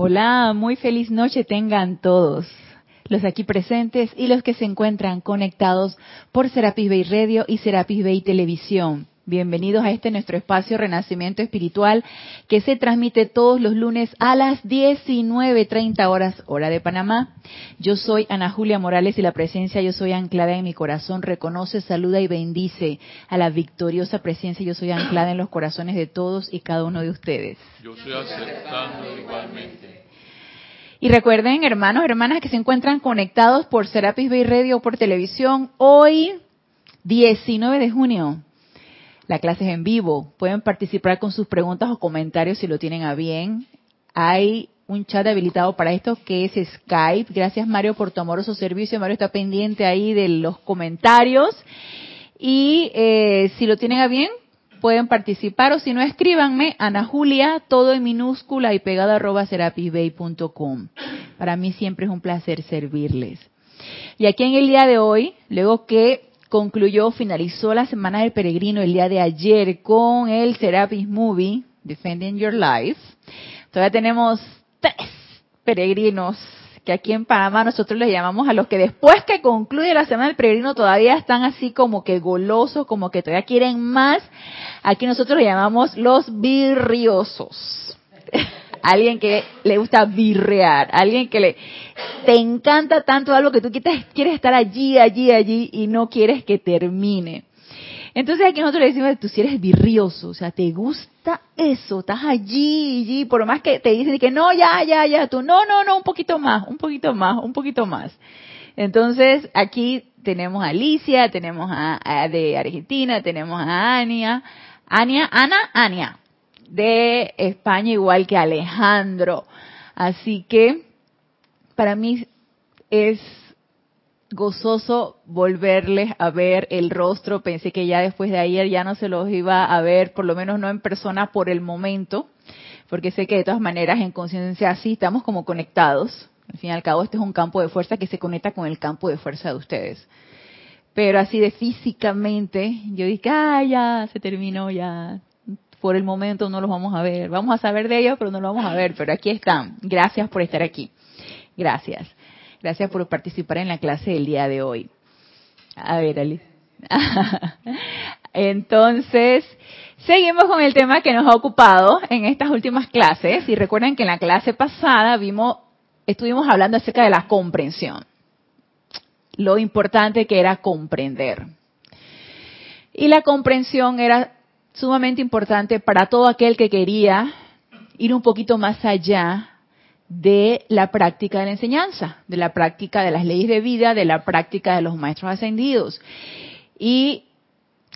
Hola, muy feliz noche tengan todos, los aquí presentes y los que se encuentran conectados por Serapis Bay Radio y Serapis Bay Televisión. Bienvenidos a este nuestro espacio Renacimiento Espiritual que se transmite todos los lunes a las 19.30 horas hora de Panamá. Yo soy Ana Julia Morales y la presencia Yo Soy anclada en mi corazón reconoce, saluda y bendice a la victoriosa presencia Yo Soy anclada en los corazones de todos y cada uno de ustedes. Yo estoy aceptando igualmente. Y recuerden, hermanos, hermanas que se encuentran conectados por Serapis Bay Radio o por televisión, hoy 19 de junio la clase es en vivo. Pueden participar con sus preguntas o comentarios si lo tienen a bien. Hay un chat habilitado para esto que es Skype. Gracias Mario por tu amoroso servicio. Mario está pendiente ahí de los comentarios. Y eh, si lo tienen a bien, pueden participar o si no, escríbanme Ana Julia, todo en minúscula y pegado arroba serapisbay.com. Para mí siempre es un placer servirles. Y aquí en el día de hoy, luego que concluyó, finalizó la Semana del Peregrino el día de ayer con el Serapis Movie, Defending Your Life. Todavía tenemos tres peregrinos que aquí en Panamá nosotros les llamamos a los que después que concluye la Semana del Peregrino todavía están así como que golosos, como que todavía quieren más. Aquí nosotros les llamamos los birriosos. alguien que le gusta birrear, alguien que le te encanta tanto algo que tú quieres, quieres estar allí, allí, allí y no quieres que termine. Entonces aquí nosotros le decimos, tú si eres birrioso, o sea, te gusta eso, estás allí, allí, por más que te dicen que no, ya, ya, ya, tú, no, no, no, un poquito más, un poquito más, un poquito más. Entonces aquí tenemos a Alicia, tenemos a, de Argentina, tenemos a Ania, Ania, Ana, Ania, de España, igual que Alejandro. Así que para mí es gozoso volverles a ver el rostro. Pensé que ya después de ayer ya no se los iba a ver, por lo menos no en persona por el momento, porque sé que de todas maneras en conciencia sí estamos como conectados. Al fin y al cabo, este es un campo de fuerza que se conecta con el campo de fuerza de ustedes. Pero así de físicamente, yo dije, ah, ya, se terminó, ya, por el momento no los vamos a ver. Vamos a saber de ellos, pero no los vamos a ver. Pero aquí están. Gracias por estar aquí. Gracias. Gracias por participar en la clase del día de hoy. A ver, Ali. Entonces, seguimos con el tema que nos ha ocupado en estas últimas clases. Y recuerden que en la clase pasada vimos, estuvimos hablando acerca de la comprensión. Lo importante que era comprender. Y la comprensión era sumamente importante para todo aquel que quería ir un poquito más allá de la práctica de la enseñanza, de la práctica de las leyes de vida, de la práctica de los maestros ascendidos. Y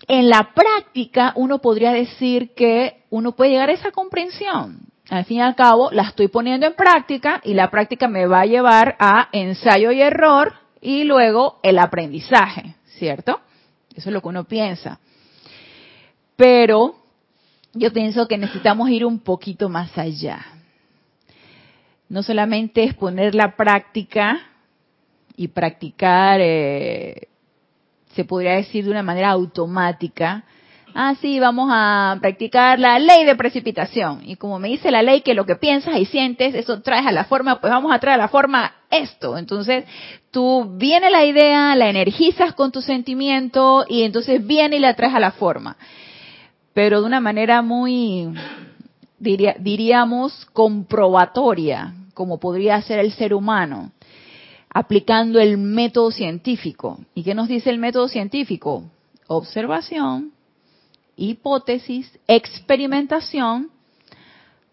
en la práctica uno podría decir que uno puede llegar a esa comprensión. Al fin y al cabo, la estoy poniendo en práctica y la práctica me va a llevar a ensayo y error y luego el aprendizaje, ¿cierto? Eso es lo que uno piensa. Pero yo pienso que necesitamos ir un poquito más allá. No solamente es poner la práctica y practicar, eh, se podría decir de una manera automática. Ah, sí, vamos a practicar la ley de precipitación. Y como me dice la ley que lo que piensas y sientes, eso traes a la forma, pues vamos a traer a la forma esto. Entonces, tú viene la idea, la energizas con tu sentimiento y entonces viene y la traes a la forma pero de una manera muy, diríamos, comprobatoria, como podría ser el ser humano, aplicando el método científico. ¿Y qué nos dice el método científico? Observación, hipótesis, experimentación,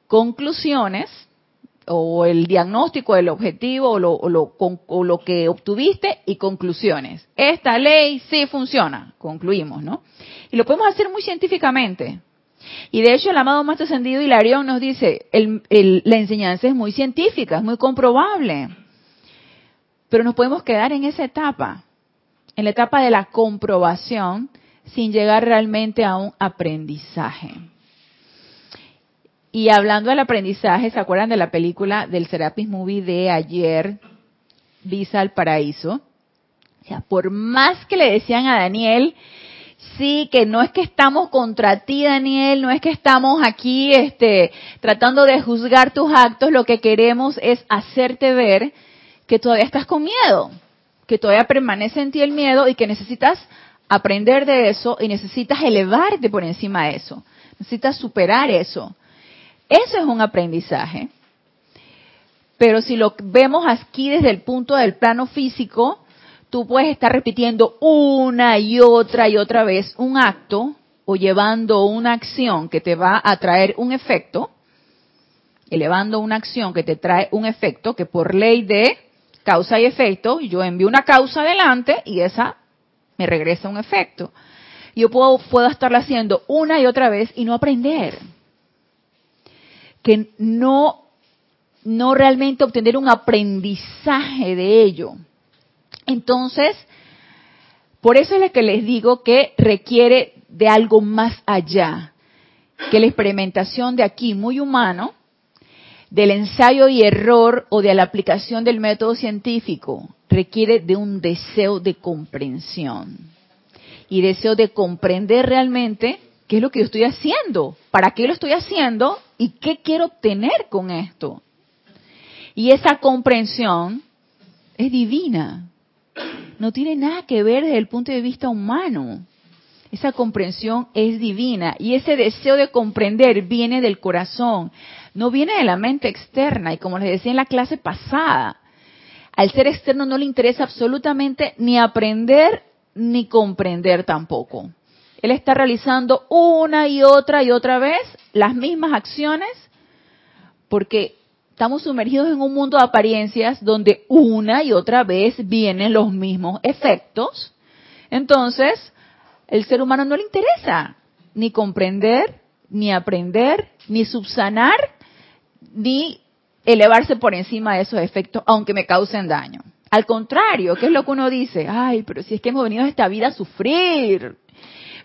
conclusiones, o el diagnóstico del objetivo o lo, o lo, que obtuviste y conclusiones. Esta ley sí funciona, concluimos, ¿no? Y lo podemos hacer muy científicamente. Y de hecho el amado Maestro Ascendido Hilarión nos dice, la enseñanza es muy científica, es muy comprobable. Pero nos podemos quedar en esa etapa, en la etapa de la comprobación, sin llegar realmente a un aprendizaje. Y hablando del aprendizaje, ¿se acuerdan de la película del Serapis Movie de ayer, Visa al Paraíso? O sea, por más que le decían a Daniel Sí, que no es que estamos contra ti, Daniel, no es que estamos aquí este, tratando de juzgar tus actos, lo que queremos es hacerte ver que todavía estás con miedo, que todavía permanece en ti el miedo y que necesitas aprender de eso y necesitas elevarte por encima de eso, necesitas superar eso. Eso es un aprendizaje. Pero si lo vemos aquí desde el punto del plano físico, tú puedes estar repitiendo una y otra y otra vez un acto o llevando una acción que te va a traer un efecto, elevando una acción que te trae un efecto que por ley de causa y efecto, yo envío una causa adelante y esa me regresa un efecto. Yo puedo, puedo estarla haciendo una y otra vez y no aprender. Que no, no realmente obtener un aprendizaje de ello. Entonces, por eso es lo que les digo que requiere de algo más allá que la experimentación de aquí muy humano, del ensayo y error o de la aplicación del método científico, requiere de un deseo de comprensión y deseo de comprender realmente qué es lo que yo estoy haciendo, para qué lo estoy haciendo y qué quiero obtener con esto. Y esa comprensión es divina, no tiene nada que ver desde el punto de vista humano. Esa comprensión es divina y ese deseo de comprender viene del corazón, no viene de la mente externa. Y como les decía en la clase pasada, al ser externo no le interesa absolutamente ni aprender ni comprender tampoco. Él está realizando una y otra y otra vez las mismas acciones porque estamos sumergidos en un mundo de apariencias donde una y otra vez vienen los mismos efectos. Entonces, el ser humano no le interesa ni comprender, ni aprender, ni subsanar, ni elevarse por encima de esos efectos, aunque me causen daño. Al contrario, ¿qué es lo que uno dice? Ay, pero si es que hemos venido a esta vida a sufrir,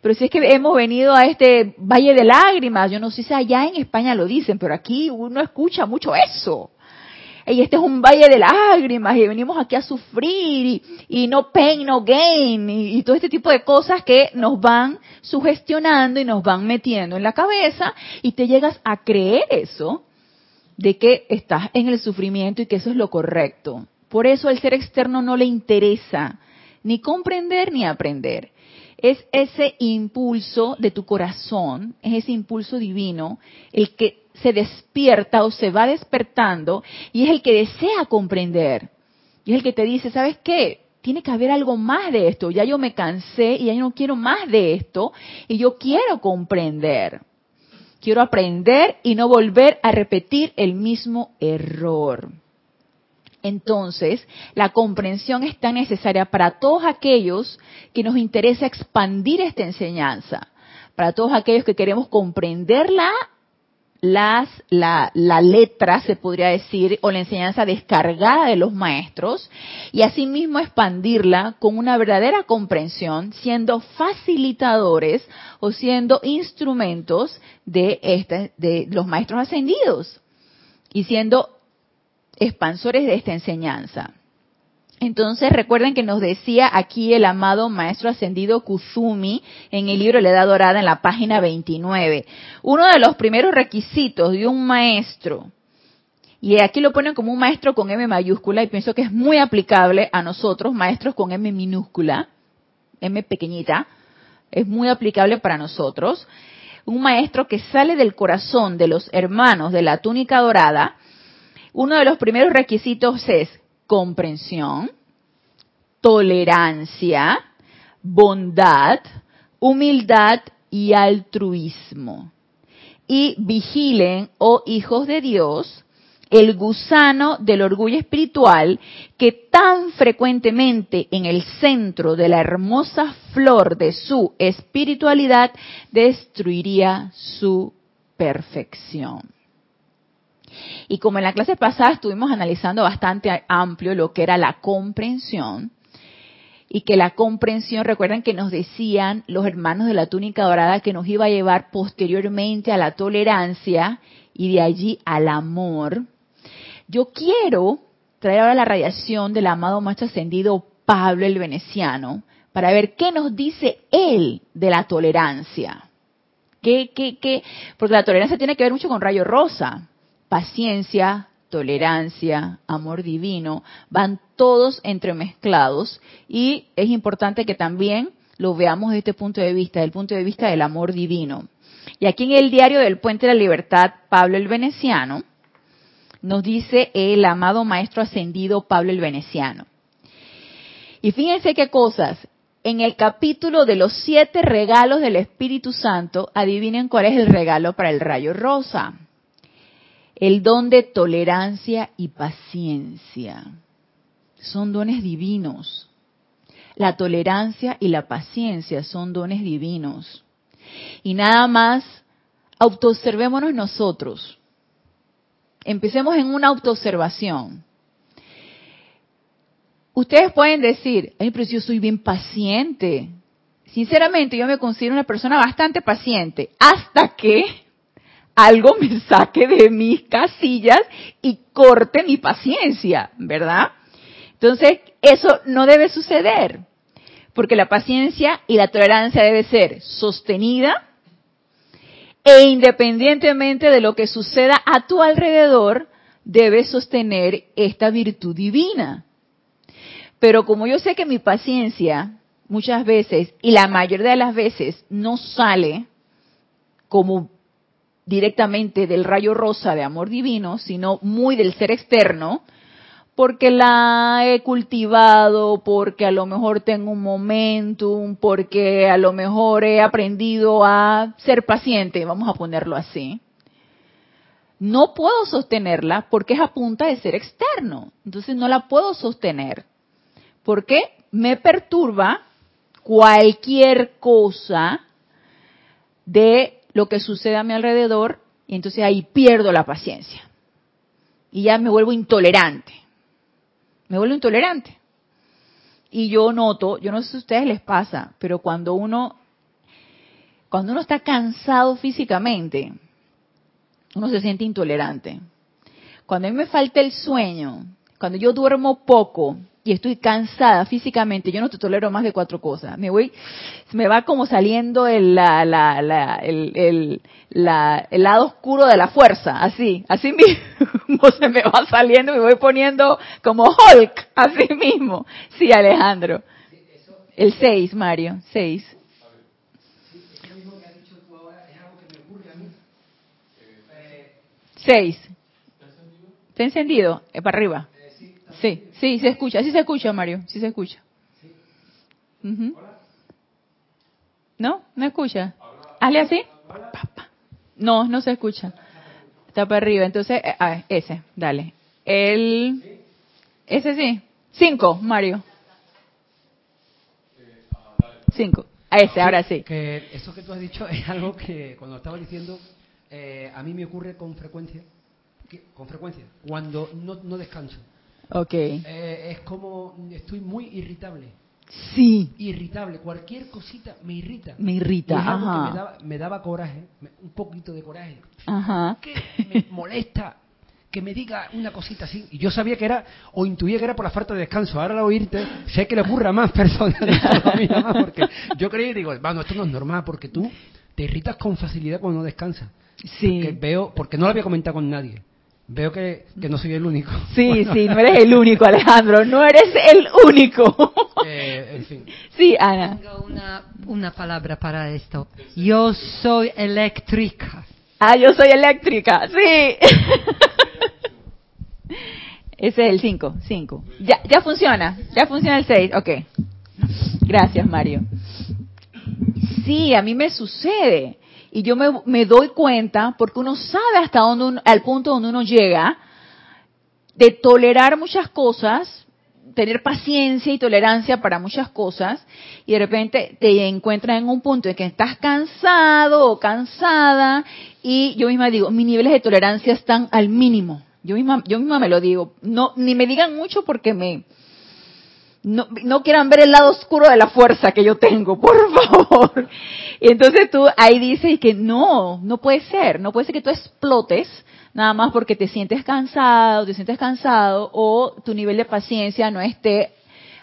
pero si es que hemos venido a este valle de lágrimas, yo no sé si allá en España lo dicen, pero aquí uno escucha mucho eso. Y este es un valle de lágrimas y venimos aquí a sufrir y, no pain, no gain y, y, todo este tipo de cosas que nos van sugestionando y nos van metiendo en la cabeza y te llegas a creer eso de que estás en el sufrimiento y que eso es lo correcto. Por eso el ser externo no le interesa ni comprender ni aprender es ese impulso de tu corazón, es ese impulso divino, el que se despierta o se va despertando y es el que desea comprender. Y es el que te dice, ¿sabes qué? Tiene que haber algo más de esto. Ya yo me cansé y ya yo no quiero más de esto y yo quiero comprender. Quiero aprender y no volver a repetir el mismo error. Entonces, la comprensión es tan necesaria para todos aquellos que nos interesa expandir esta enseñanza, para todos aquellos que queremos comprenderla, las, la, la letra, se podría decir, o la enseñanza descargada de los maestros, y asimismo expandirla con una verdadera comprensión, siendo facilitadores o siendo instrumentos de, este, de los maestros ascendidos y siendo expansores de esta enseñanza. Entonces recuerden que nos decía aquí el amado maestro ascendido Kuzumi en el libro La Edad Dorada en la página 29. Uno de los primeros requisitos de un maestro, y aquí lo ponen como un maestro con M mayúscula y pienso que es muy aplicable a nosotros, maestros con M minúscula, M pequeñita, es muy aplicable para nosotros. Un maestro que sale del corazón de los hermanos de la túnica dorada, uno de los primeros requisitos es comprensión, tolerancia, bondad, humildad y altruismo. Y vigilen, oh hijos de Dios, el gusano del orgullo espiritual que tan frecuentemente en el centro de la hermosa flor de su espiritualidad destruiría su perfección. Y como en la clase pasada estuvimos analizando bastante amplio lo que era la comprensión, y que la comprensión, recuerden que nos decían los hermanos de la túnica dorada que nos iba a llevar posteriormente a la tolerancia y de allí al amor. Yo quiero traer ahora la radiación del amado maestro ascendido Pablo el Veneciano para ver qué nos dice él de la tolerancia. ¿Qué, qué, qué? Porque la tolerancia tiene que ver mucho con rayo rosa. Paciencia, tolerancia, amor divino, van todos entremezclados y es importante que también lo veamos desde este punto de vista, desde el punto de vista del amor divino. Y aquí en el diario del Puente de la Libertad, Pablo el Veneciano, nos dice el amado Maestro Ascendido Pablo el Veneciano. Y fíjense qué cosas. En el capítulo de los siete regalos del Espíritu Santo, adivinen cuál es el regalo para el rayo rosa. El don de tolerancia y paciencia. Son dones divinos. La tolerancia y la paciencia son dones divinos. Y nada más, autoobservémonos nosotros. Empecemos en una autoobservación. Ustedes pueden decir, ay, pero yo soy bien paciente. Sinceramente, yo me considero una persona bastante paciente, hasta que algo me saque de mis casillas y corte mi paciencia, ¿verdad? Entonces, eso no debe suceder, porque la paciencia y la tolerancia debe ser sostenida e independientemente de lo que suceda a tu alrededor, debes sostener esta virtud divina. Pero como yo sé que mi paciencia muchas veces, y la mayoría de las veces, no sale como directamente del rayo rosa de amor divino, sino muy del ser externo, porque la he cultivado, porque a lo mejor tengo un momentum, porque a lo mejor he aprendido a ser paciente, vamos a ponerlo así. No puedo sostenerla porque es a punta de ser externo, entonces no la puedo sostener. Porque me perturba cualquier cosa de lo que sucede a mi alrededor y entonces ahí pierdo la paciencia. Y ya me vuelvo intolerante me vuelvo intolerante. Y yo noto, yo no sé si a ustedes les pasa, pero cuando uno, cuando uno está cansado físicamente, uno se siente intolerante. Cuando a mí me falta el sueño, cuando yo duermo poco, y estoy cansada físicamente, yo no te tolero más de cuatro cosas. Me voy, me va como saliendo el, la, la, la, el, la, el lado oscuro de la fuerza, así, así mismo se me va saliendo, me voy poniendo como Hulk, así mismo. Sí, Alejandro. El seis, Mario, seis. Seis. ¿Está encendido? Eh, para arriba. Sí, sí, se escucha, sí se escucha, Mario, sí se escucha. ¿No? ¿No escucha? Hazle así. No, no se escucha. Está para arriba, entonces, eh, ah, ese, dale. El, ese sí. Cinco, Mario. Cinco. A ese, ahora sí. Que eso que tú has dicho es algo que cuando estaba diciendo, eh, a mí me ocurre con frecuencia, con frecuencia, cuando no, no descanso. Ok. Eh, es como, estoy muy irritable. Sí. Irritable. Cualquier cosita me irrita. Me irrita, ajá. me, daba, me daba coraje, un poquito de coraje. Ajá. Que me molesta que me diga una cosita así. Y yo sabía que era, o intuía que era por la falta de descanso. Ahora al oírte, sé que le ocurre a más personas más, porque yo creí y digo, bueno, esto no es normal, porque tú te irritas con facilidad cuando no descansas. Sí. Porque veo, porque no lo había comentado con nadie. Veo que, que, no soy el único. Sí, sí, no eres el único, Alejandro, no eres el único. Eh, en fin. Sí, Ana. Tengo una, una palabra para esto. Yo soy eléctrica. Ah, yo soy eléctrica, sí. Ese es el 5, 5. Ya, ya funciona, ya funciona el 6, ok. Gracias, Mario. Sí, a mí me sucede y yo me, me, doy cuenta porque uno sabe hasta dónde al punto donde uno llega de tolerar muchas cosas, tener paciencia y tolerancia para muchas cosas y de repente te encuentras en un punto en que estás cansado o cansada y yo misma digo, mis niveles de tolerancia están al mínimo. Yo misma, yo misma me lo digo. No, ni me digan mucho porque me, no, no quieran ver el lado oscuro de la fuerza que yo tengo, por favor. Y entonces tú ahí dices que no, no puede ser, no puede ser que tú explotes nada más porque te sientes cansado, te sientes cansado o tu nivel de paciencia no esté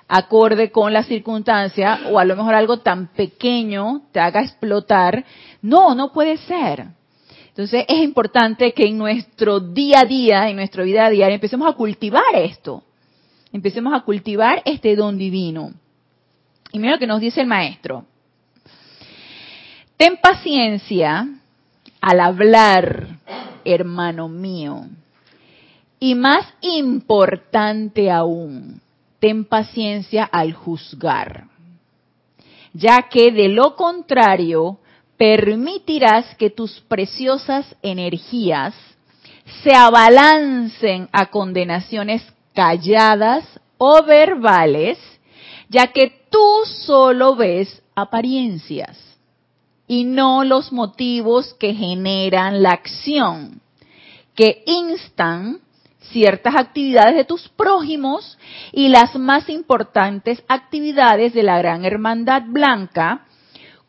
acorde con la circunstancia o a lo mejor algo tan pequeño te haga explotar. No, no puede ser. Entonces es importante que en nuestro día a día, en nuestra vida diaria, empecemos a cultivar esto. Empecemos a cultivar este don divino. Y mira lo que nos dice el maestro. Ten paciencia al hablar, hermano mío. Y más importante aún, ten paciencia al juzgar, ya que de lo contrario permitirás que tus preciosas energías se abalancen a condenaciones calladas o verbales, ya que tú solo ves apariencias y no los motivos que generan la acción, que instan ciertas actividades de tus prójimos y las más importantes actividades de la gran hermandad blanca,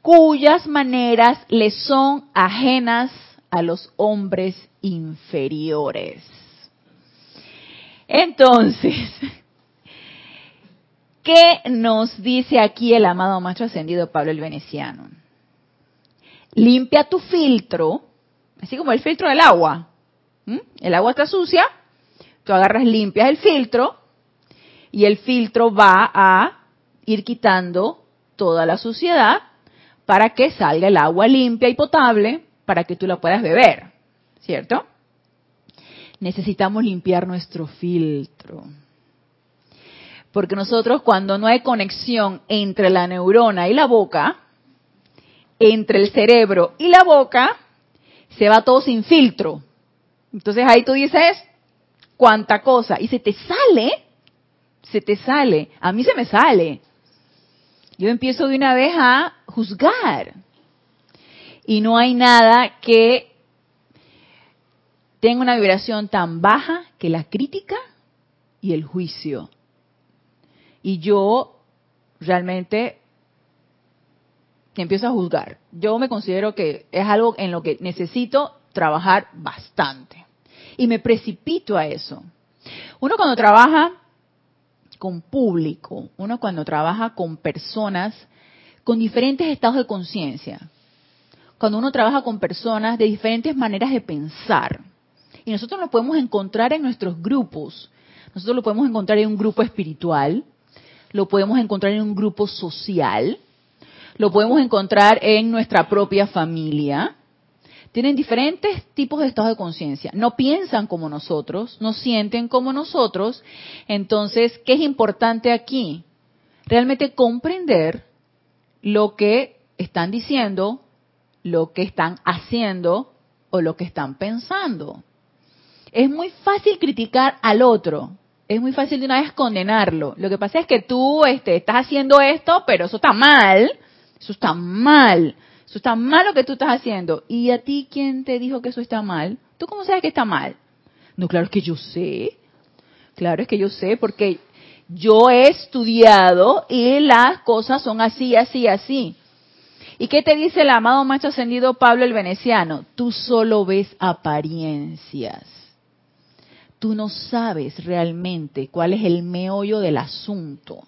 cuyas maneras le son ajenas a los hombres inferiores. Entonces, ¿qué nos dice aquí el amado macho ascendido Pablo el Veneciano? Limpia tu filtro, así como el filtro del agua. El agua está sucia, tú agarras, limpias el filtro y el filtro va a ir quitando toda la suciedad para que salga el agua limpia y potable para que tú la puedas beber, ¿cierto? Necesitamos limpiar nuestro filtro. Porque nosotros cuando no hay conexión entre la neurona y la boca, entre el cerebro y la boca, se va todo sin filtro. Entonces ahí tú dices, cuánta cosa, y se te sale, se te sale, a mí se me sale. Yo empiezo de una vez a juzgar. Y no hay nada que tenga una vibración tan baja que la crítica y el juicio. Y yo realmente empiezo a juzgar. Yo me considero que es algo en lo que necesito trabajar bastante. Y me precipito a eso. Uno cuando trabaja con público, uno cuando trabaja con personas con diferentes estados de conciencia, cuando uno trabaja con personas de diferentes maneras de pensar, y nosotros lo podemos encontrar en nuestros grupos, nosotros lo podemos encontrar en un grupo espiritual, lo podemos encontrar en un grupo social, lo podemos encontrar en nuestra propia familia, tienen diferentes tipos de estados de conciencia. No piensan como nosotros, no sienten como nosotros. Entonces, ¿qué es importante aquí? Realmente comprender lo que están diciendo, lo que están haciendo o lo que están pensando. Es muy fácil criticar al otro, es muy fácil de una vez condenarlo. Lo que pasa es que tú este, estás haciendo esto, pero eso está mal, eso está mal. Eso está mal lo que tú estás haciendo. ¿Y a ti quién te dijo que eso está mal? ¿Tú cómo sabes que está mal? No, claro es que yo sé. Claro es que yo sé porque yo he estudiado y las cosas son así, así, así. ¿Y qué te dice el amado macho ascendido Pablo el Veneciano? Tú solo ves apariencias. Tú no sabes realmente cuál es el meollo del asunto.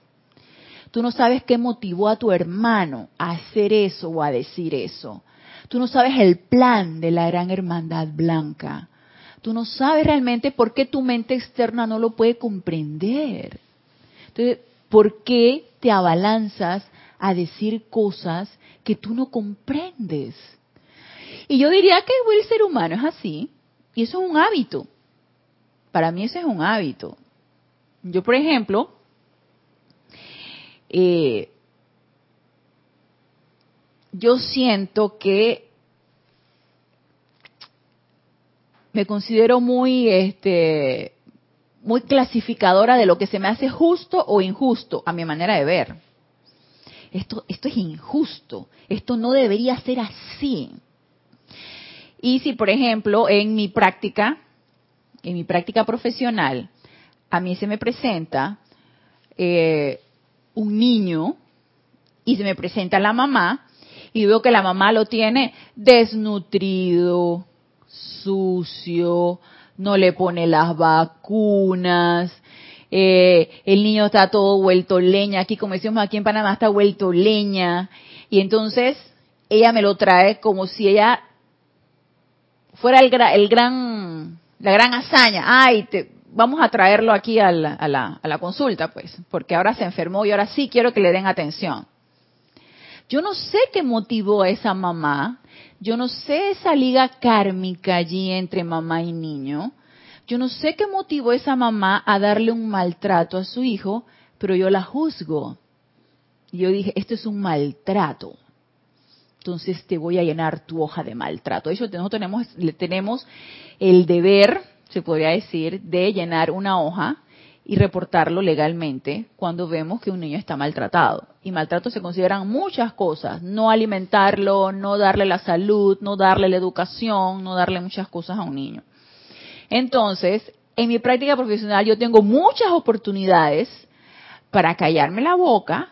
Tú no sabes qué motivó a tu hermano a hacer eso o a decir eso. Tú no sabes el plan de la gran hermandad blanca. Tú no sabes realmente por qué tu mente externa no lo puede comprender. Entonces, ¿por qué te abalanzas a decir cosas que tú no comprendes? Y yo diría que el ser humano es así. Y eso es un hábito. Para mí ese es un hábito. Yo, por ejemplo, eh, yo siento que me considero muy, este, muy clasificadora de lo que se me hace justo o injusto a mi manera de ver. Esto, esto es injusto, esto no debería ser así. Y si, por ejemplo, en mi práctica, en mi práctica profesional, a mí se me presenta eh, un niño y se me presenta la mamá y veo que la mamá lo tiene desnutrido, sucio, no le pone las vacunas, eh, el niño está todo vuelto leña, aquí como decimos aquí en Panamá está vuelto leña, y entonces ella me lo trae como si ella fuera el, el gran, la gran hazaña, ay, te, vamos a traerlo aquí a la, a, la, a la consulta, pues, porque ahora se enfermó y ahora sí quiero que le den atención. Yo no sé qué motivó a esa mamá, yo no sé esa liga kármica allí entre mamá y niño, yo no sé qué motivó a esa mamá a darle un maltrato a su hijo, pero yo la juzgo. Y yo dije, esto es un maltrato. Entonces te voy a llenar tu hoja de maltrato. De hecho, nosotros tenemos, tenemos el deber, se podría decir, de llenar una hoja y reportarlo legalmente cuando vemos que un niño está maltratado. Y maltrato se consideran muchas cosas, no alimentarlo, no darle la salud, no darle la educación, no darle muchas cosas a un niño. Entonces, en mi práctica profesional yo tengo muchas oportunidades para callarme la boca,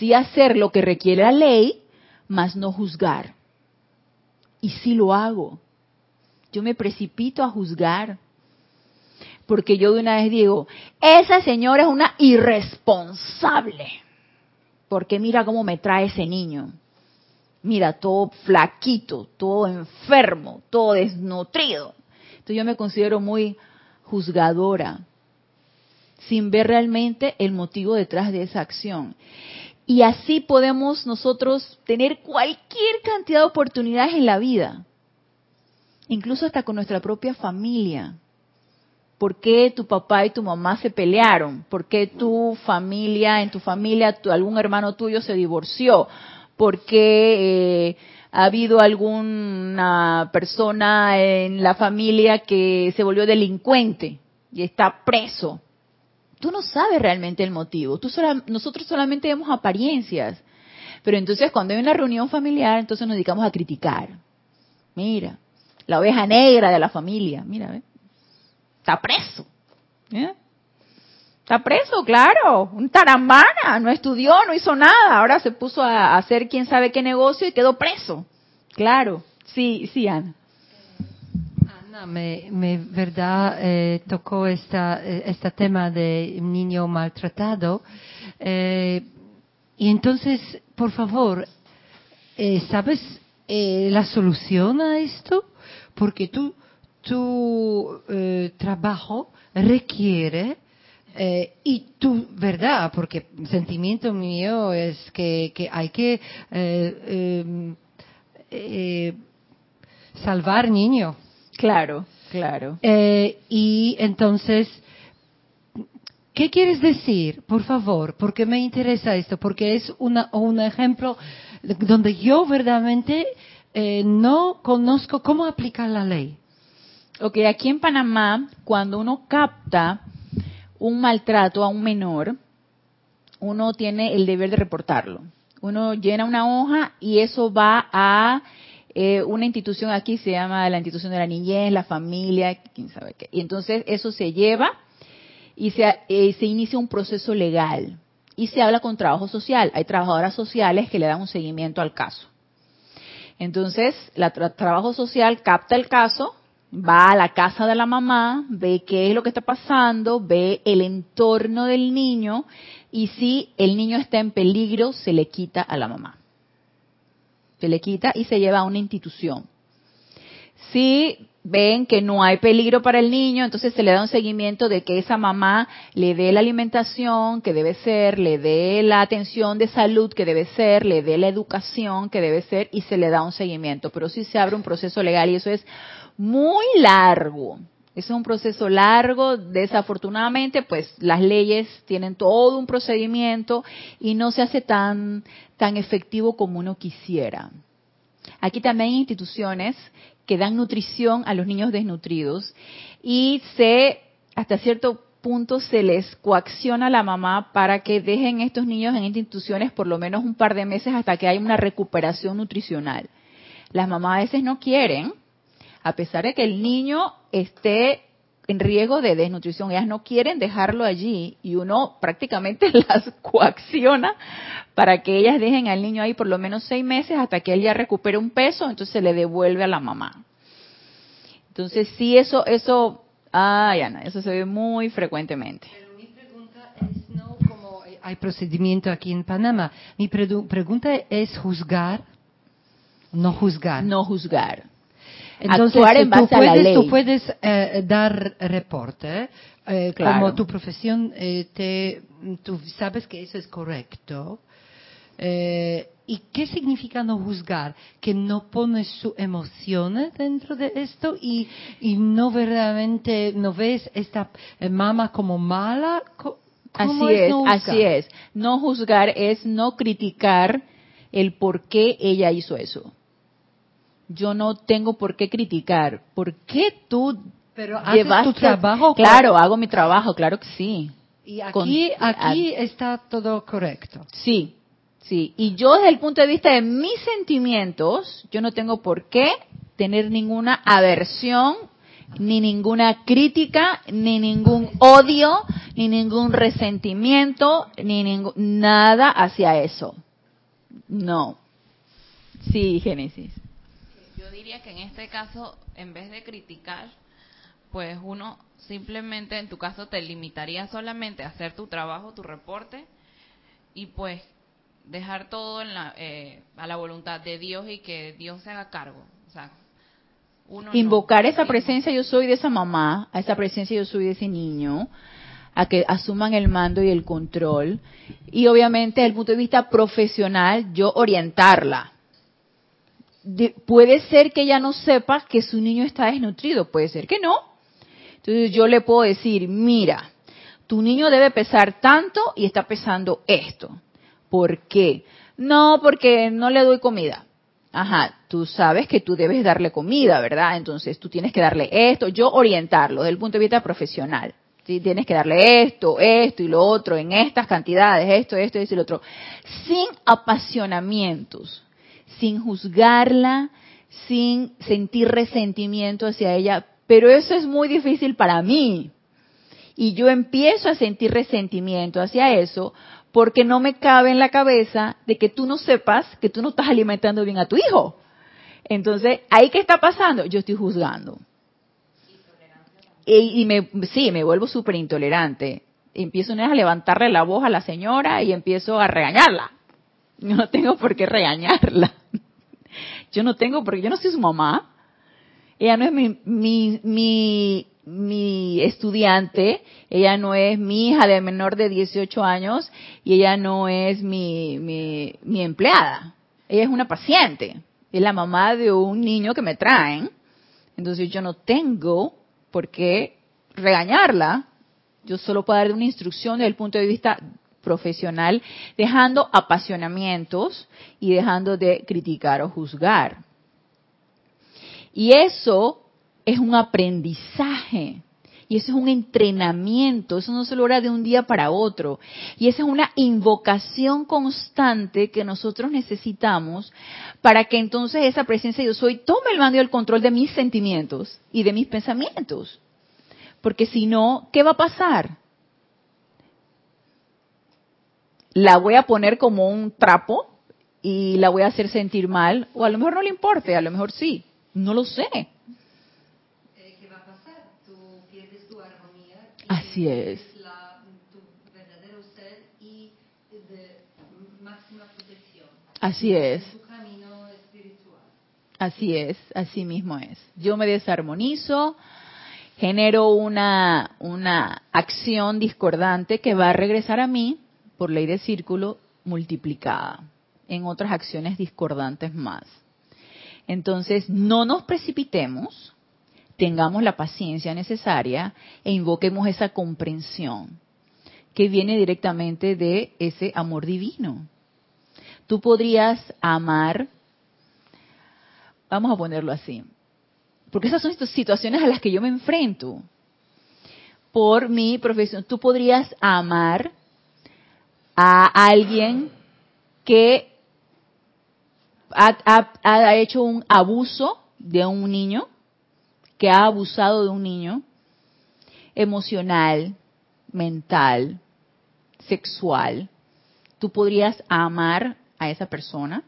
sí hacer lo que requiere la ley, mas no juzgar. Y sí lo hago. Yo me precipito a juzgar porque yo de una vez digo, esa señora es una irresponsable, porque mira cómo me trae ese niño. Mira, todo flaquito, todo enfermo, todo desnutrido. Entonces yo me considero muy juzgadora, sin ver realmente el motivo detrás de esa acción. Y así podemos nosotros tener cualquier cantidad de oportunidades en la vida, incluso hasta con nuestra propia familia. Por qué tu papá y tu mamá se pelearon, por qué tu familia, en tu familia, algún hermano tuyo se divorció, por qué eh, ha habido alguna persona en la familia que se volvió delincuente y está preso. Tú no sabes realmente el motivo, Tú nosotros solamente vemos apariencias. Pero entonces cuando hay una reunión familiar, entonces nos dedicamos a criticar. Mira, la oveja negra de la familia, mira, ¿ves? está preso. ¿eh? Está preso, claro. Un tarambana, no estudió, no hizo nada. Ahora se puso a hacer quién sabe qué negocio y quedó preso. Claro. Sí, sí, Ana. Me, me verdad eh, tocó esta, eh, este tema de niño maltratado. y entonces, por favor, ¿sabes la solución a esto? Porque tu eh, trabajo requiere eh, y tu verdad, porque sentimiento mío es que, que hay que eh, eh salvar niños. Claro, claro. y entonces, ¿qué quieres decir? Por favor, porque me interesa esto, porque es una, un ejemplo donde yo verdaderamente no conozco cómo aplicar la ley. Ok, aquí en Panamá, cuando uno capta un maltrato a un menor, uno tiene el deber de reportarlo. Uno llena una hoja y eso va a eh, una institución aquí, se llama la institución de la niñez, la familia, quién sabe qué. Y entonces eso se lleva y se, eh, se inicia un proceso legal. Y se habla con trabajo social. Hay trabajadoras sociales que le dan un seguimiento al caso. Entonces, el trabajo social capta el caso, va a la casa de la mamá, ve qué es lo que está pasando, ve el entorno del niño y si el niño está en peligro, se le quita a la mamá. Se le quita y se lleva a una institución. Si ven que no hay peligro para el niño, entonces se le da un seguimiento de que esa mamá le dé la alimentación que debe ser, le dé la atención de salud que debe ser, le dé la educación que debe ser y se le da un seguimiento. Pero sí se abre un proceso legal y eso es muy largo. Es un proceso largo, desafortunadamente, pues las leyes tienen todo un procedimiento y no se hace tan, tan efectivo como uno quisiera. Aquí también hay instituciones que dan nutrición a los niños desnutridos y se, hasta cierto punto, se les coacciona a la mamá para que dejen estos niños en instituciones por lo menos un par de meses hasta que haya una recuperación nutricional. Las mamás a veces no quieren a pesar de que el niño esté en riesgo de desnutrición, ellas no quieren dejarlo allí y uno prácticamente las coacciona para que ellas dejen al niño ahí por lo menos seis meses hasta que él ya recupere un peso, entonces se le devuelve a la mamá. Entonces sí, eso, eso ya no, eso se ve muy frecuentemente. Pero mi pregunta es no como hay procedimiento aquí en Panamá. Mi pregunta es juzgar, no juzgar. No juzgar. Entonces, Actuar en tú base a la puedes, ley. tú puedes eh, dar reporte, eh, Claro. como tu profesión eh, te, tú sabes que eso es correcto. Eh, ¿Y qué significa no juzgar? Que no pones sus emociones dentro de esto y, y no verdaderamente, no ves esta eh, mamá como mala. Co- ¿Cómo Así es, no juzgar? así es. No juzgar es no criticar el por qué ella hizo eso. Yo no tengo por qué criticar. ¿Por qué tú Pero haces llevaste tu trabajo. Claro, hago mi trabajo, claro que sí. Y aquí, Con- aquí está todo correcto. Sí, sí. Y yo desde el punto de vista de mis sentimientos, yo no tengo por qué tener ninguna aversión, ni ninguna crítica, ni ningún odio, ni ningún resentimiento, ni ningún, nada hacia eso. No. Sí, Génesis. Diría que en este caso, en vez de criticar, pues uno simplemente, en tu caso, te limitaría solamente a hacer tu trabajo, tu reporte, y pues dejar todo en la, eh, a la voluntad de Dios y que Dios se haga cargo. O sea, uno no. Invocar esa presencia yo soy de esa mamá, a esa presencia yo soy de ese niño, a que asuman el mando y el control. Y obviamente desde el punto de vista profesional, yo orientarla. De- puede ser que ella no sepa que su niño está desnutrido, puede ser que no. Entonces yo le puedo decir, mira, tu niño debe pesar tanto y está pesando esto. ¿Por qué? No, porque no le doy comida. Ajá, tú sabes que tú debes darle comida, ¿verdad? Entonces tú tienes que darle esto, yo orientarlo desde el punto de vista profesional. ¿sí? Tienes que darle esto, esto y lo otro, en estas cantidades, esto, esto, esto y lo otro. Sin apasionamientos, sin juzgarla, sin sentir resentimiento hacia ella. Pero eso es muy difícil para mí. Y yo empiezo a sentir resentimiento hacia eso porque no me cabe en la cabeza de que tú no sepas que tú no estás alimentando bien a tu hijo. Entonces, ¿ahí qué está pasando? Yo estoy juzgando. Y, y me, sí, me vuelvo súper intolerante. Empiezo una vez a levantarle la voz a la señora y empiezo a regañarla. No tengo por qué regañarla. Yo no tengo, porque yo no soy su mamá. Ella no es mi, mi, mi, mi estudiante, ella no es mi hija de menor de 18 años y ella no es mi, mi, mi empleada. Ella es una paciente, es la mamá de un niño que me traen. Entonces yo no tengo por qué regañarla. Yo solo puedo dar una instrucción desde el punto de vista profesional, dejando apasionamientos y dejando de criticar o juzgar. Y eso es un aprendizaje. Y eso es un entrenamiento, eso no se logra de un día para otro. Y esa es una invocación constante que nosotros necesitamos para que entonces esa presencia yo soy tome el mando y el control de mis sentimientos y de mis pensamientos. Porque si no, ¿qué va a pasar? La voy a poner como un trapo y la voy a hacer sentir mal, o a lo mejor no le importe, a lo mejor sí, no lo sé. Eh, ¿Qué va a pasar? Tú pierdes tu armonía. Así es. la- tu verdadero ser y de máxima protección. Así es. Tu camino espiritual. Así es, así mismo es. Yo me desarmonizo, genero una, una acción discordante que va a regresar a mí por ley de círculo multiplicada en otras acciones discordantes más. Entonces, no nos precipitemos, tengamos la paciencia necesaria e invoquemos esa comprensión que viene directamente de ese amor divino. Tú podrías amar Vamos a ponerlo así. Porque esas son situaciones a las que yo me enfrento. Por mi profesión, tú podrías amar a alguien que ha, hecho un abuso de un niño, que ha abusado de un niño, emocional, mental, sexual. Tú podrías amar a esa persona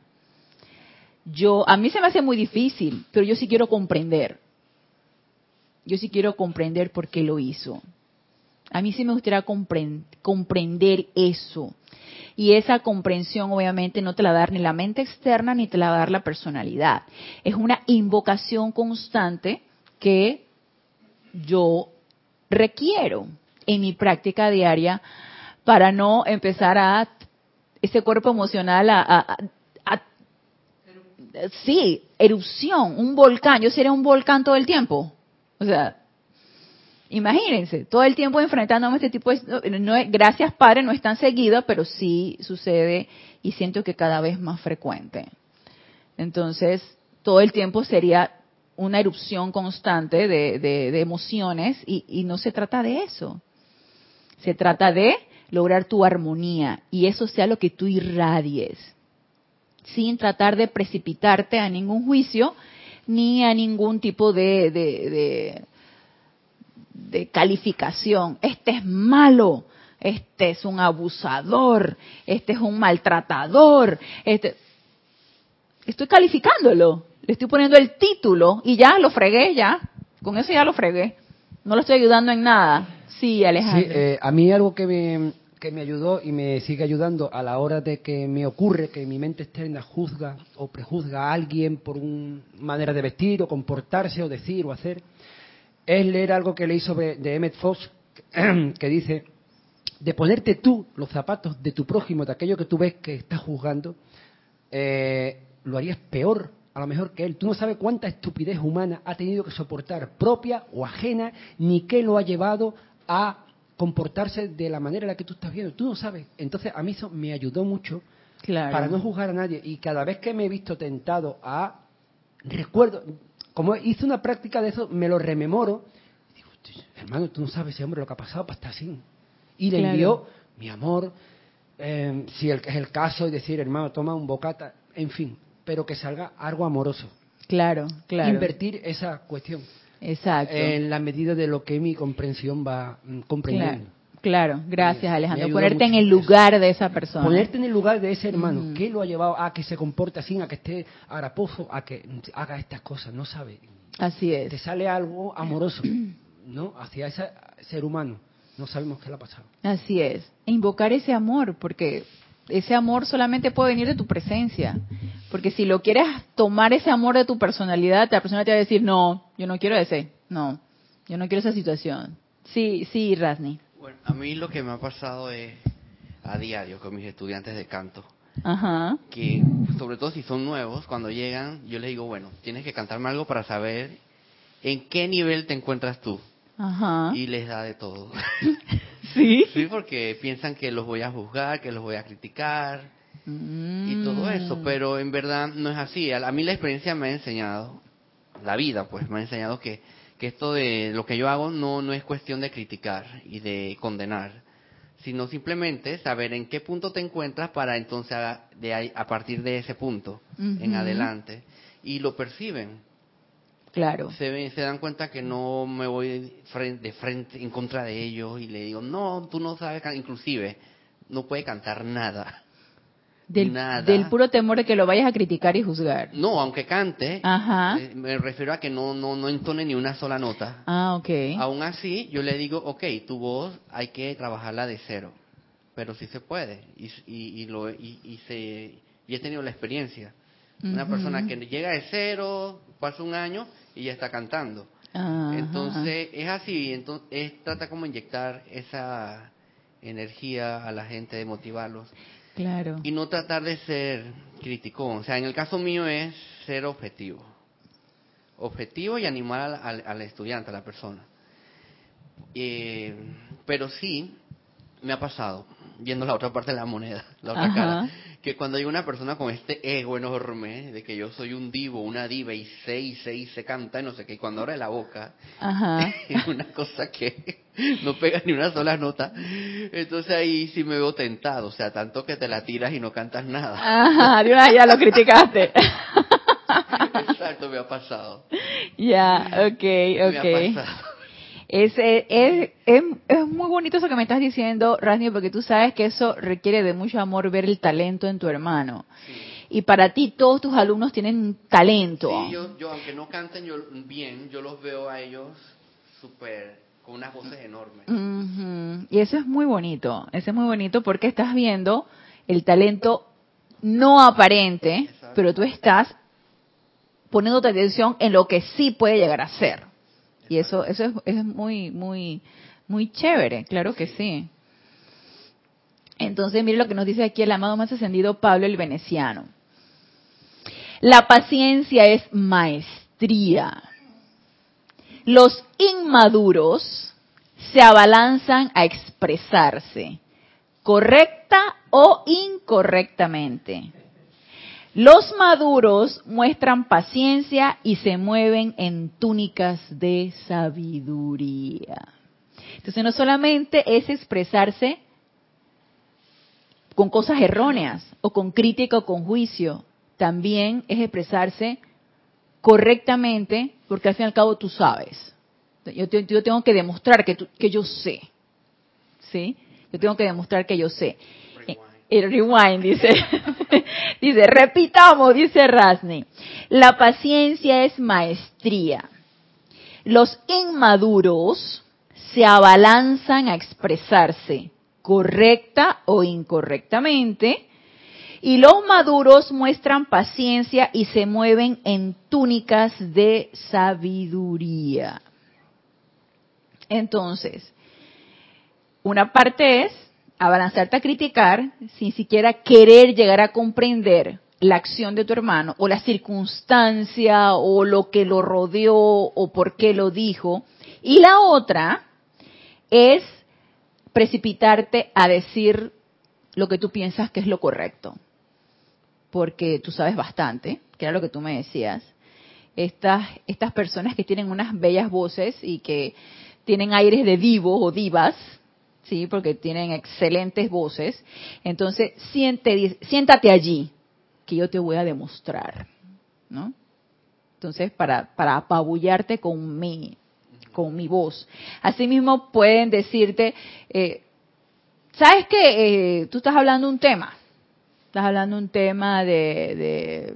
yo, a mí se me hace muy difícil, pero yo sí quiero comprender. yo sí quiero comprender por qué lo hizo. A mí sí me gustaría comprender eso. Y esa comprensión obviamente no te la da ni la mente externa ni te la va a dar la personalidad. Es una invocación constante que yo requiero en mi práctica diaria para no empezar a ese cuerpo emocional a, sí, erupción, un volcán. Yo sería un volcán todo el tiempo. O sea, Imagínense, todo el tiempo enfrentándome a este tipo de... No, gracias Padre, no es tan seguido, pero sí sucede y siento que cada vez más frecuente. Entonces, todo el tiempo sería una erupción constante de, emociones y, no se trata de eso. Se trata de lograr tu armonía y eso sea lo que tú irradies, sin tratar de precipitarte a ningún juicio ni a ningún tipo de, de calificación. Este es malo, este es un abusador, este es un maltratador. Este... Estoy calificándolo, le estoy poniendo el título y ya lo fregué, ya. Con eso ya lo fregué. No lo estoy ayudando en nada. Sí, Alejandro. Eh, a mí algo que me, que me ayudó y me sigue ayudando a la hora de que me ocurre que mi mente externa juzga o prejuzga a alguien por una manera de vestir o comportarse o decir o hacer, es leer algo que leí sobre de Emmett Fox que dice de ponerte tú los zapatos de tu prójimo, de aquello que tú ves que está juzgando, eh, lo harías peor a lo mejor que él. Tú no sabes cuánta estupidez humana ha tenido que soportar, propia o ajena, ni qué lo ha llevado a comportarse de la manera en la que tú estás viendo. Tú no sabes. Entonces, a mí eso me ayudó mucho para no juzgar a nadie. Y cada vez que me he visto tentado a... Recuerdo, como hice una práctica de eso, me lo rememoro. digo, hermano, tú no sabes ese hombre lo que ha pasado para estar así. Y le envió mi amor, eh, si es el caso, y decir, hermano, toma un bocata, en fin, pero que salga algo amoroso. Claro, claro. Invertir esa cuestión. Exacto. En la medida de lo que mi comprensión va mm, comprendiendo. Claro, gracias Alejandro. Ponerte en el lugar de esa persona. Ponerte en el lugar de ese hermano. ¿Qué lo ha llevado a que se comporte así, a que esté haraposo, a que haga estas cosas? No sabe. Así es. Te sale algo amoroso, ¿no? Hacia ese ser humano. No sabemos qué le ha pasado. Así es. E invocar ese amor, porque ese amor solamente puede venir de tu presencia. Porque si lo quieres tomar ese amor de tu personalidad, la persona te va a decir, no, yo no quiero ese. No, yo no quiero esa situación. Sí, sí, Rasni. Bueno, a mí lo que me ha pasado es a diario con mis estudiantes de canto. Ajá. Que, sobre todo si son nuevos, cuando llegan, yo les digo, bueno, tienes que cantarme algo para saber en qué nivel te encuentras tú. Ajá. Y les da de todo. ¿Sí? Sí, porque piensan que los voy a juzgar, que los voy a criticar y todo eso, mm. pero en verdad no es así. A mí la experiencia me ha enseñado, la vida pues me ha enseñado que que esto de lo que yo hago no, no es cuestión de criticar y de condenar, sino simplemente saber en qué punto te encuentras para entonces a, de a partir de ese punto en adelante y lo perciben. Claro. Se, se dan cuenta que no me voy de frente en contra de ellos y le digo, no, tú no sabes, inclusive no puede cantar nada. Del, del, puro temor de que lo vayas a criticar y juzgar. No, aunque cante, eh, me refiero a que no, no, no entone ni una sola nota. Ah, ok. Aún así, yo le digo, ok, tu voz hay que trabajarla de cero, pero sí se puede. Y, y, lo, y, se, y he tenido la experiencia. Una persona que llega de cero, pasa un año y ya está cantando. entonces, es así, entonces, es, trata como inyectar esa energía a la gente, de motivarlos. Claro. Y no tratar de ser crítico. O sea, en el caso mío es ser objetivo. Objetivo y animar al, estudiante, a la persona. Eh, pero sí, me ha pasado, viendo la otra parte de la moneda, la otra cara, que cuando hay una persona con este ego enorme de que yo soy un divo, una diva y sé y sé y se canta y no sé qué, y cuando abre la boca es una cosa que no pega ni una sola nota, entonces ahí sí me veo tentado, o sea, tanto que te la tiras y no cantas nada. Ajá, ya lo criticaste. Exacto, me ha pasado. Ya, okay ok, ok. Me ha pasado. Es, es, es, muy bonito eso que me estás diciendo, Rasni, porque tú sabes que eso requiere de mucho amor ver el talento en tu hermano. Y para ti todos tus alumnos tienen talento. Sí, yo, yo aunque no canten yo, bien, yo los veo a ellos súper, con unas voces enormes. Y eso es muy bonito, eso es muy bonito porque estás viendo el talento no aparente, Exacto. pero tú estás poniendo tu atención en lo que sí puede llegar a ser. Y eso, eso es, es muy, muy, muy chévere, claro que sí. Entonces, mire lo que nos dice aquí el amado más ascendido Pablo el Veneciano. La paciencia es maestría. Los inmaduros se abalanzan a expresarse, correcta o incorrectamente. Los maduros muestran paciencia y se mueven en túnicas de sabiduría. Entonces no solamente es expresarse con cosas erróneas o con crítica o con juicio, también es expresarse correctamente porque al fin y al cabo tú sabes. Yo, te- yo tengo que demostrar que, que yo sé. ¿Sí? Yo tengo que demostrar que yo sé. El rewind dice, dice, repitamos, dice Rasni. La paciencia es maestría. Los inmaduros se abalanzan a expresarse correcta o incorrectamente y los maduros muestran paciencia y se mueven en túnicas de sabiduría. Entonces, una parte es abalanzarte a criticar sin siquiera querer llegar a comprender la acción de tu hermano o la circunstancia o lo que lo rodeó o por qué lo dijo. Y la otra es precipitarte a decir lo que tú piensas que es lo correcto. Porque tú sabes bastante, que era lo que tú me decías. Estas, estas personas que tienen unas bellas voces y que tienen aires de divos o divas, sí, porque tienen excelentes voces. Entonces, siente, siéntate allí, que yo te voy a demostrar, ¿no? Entonces, para, para apabullarte con mi, con mi voz. Asimismo, pueden decirte, eh, ¿sabes qué? Eh, tú estás hablando un tema, estás hablando un tema de, de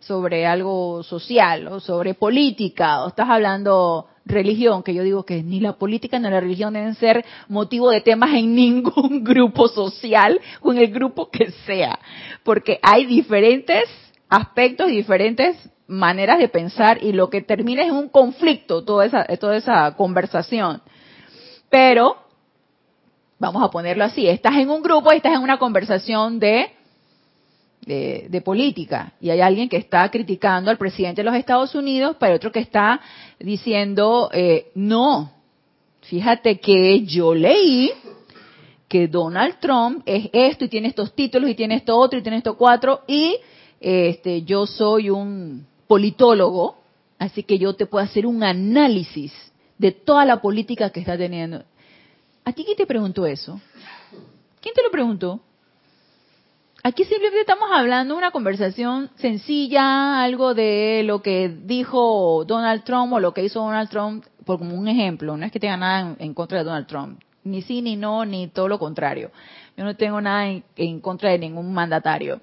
sobre algo social o sobre política o estás hablando religión, que yo digo que ni la política ni la religión deben ser motivo de temas en ningún grupo social o en el grupo que sea, porque hay diferentes aspectos y diferentes maneras de pensar y lo que termina es un conflicto toda esa toda esa conversación. Pero vamos a ponerlo así, estás en un grupo y estás en una conversación de de, política y hay alguien que está criticando al presidente de los Estados Unidos, pero otro que está diciendo, eh, no, fíjate que yo leí que Donald Trump es esto y tiene estos títulos y tiene esto otro y tiene esto cuatro y este yo soy un politólogo, así que yo te puedo hacer un análisis de toda la política que está teniendo. ¿A ti quién te preguntó eso? ¿Quién te lo preguntó? Aquí simplemente estamos hablando de una conversación sencilla, algo de lo que dijo Donald Trump o lo que hizo Donald Trump, por como un ejemplo. No es que tenga nada en, contra de Donald Trump, ni sí, ni no, ni todo lo contrario. Yo no tengo nada en, en contra de ningún mandatario.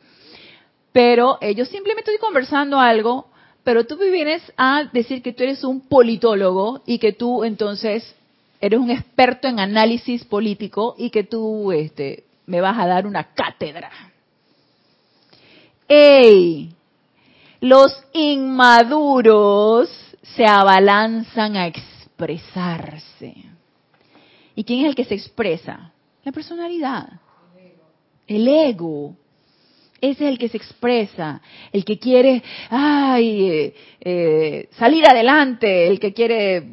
Pero eh, yo simplemente estoy conversando algo, pero tú me vienes a decir que tú eres un politólogo y que tú entonces eres un experto en análisis político y que tú este, me vas a dar una cátedra. ¡Ey! Los inmaduros se abalanzan a expresarse. ¿Y quién es el que se expresa? La personalidad. El ego. Ese es el que se expresa, el que quiere, ay, eh, eh, salir adelante, el que quiere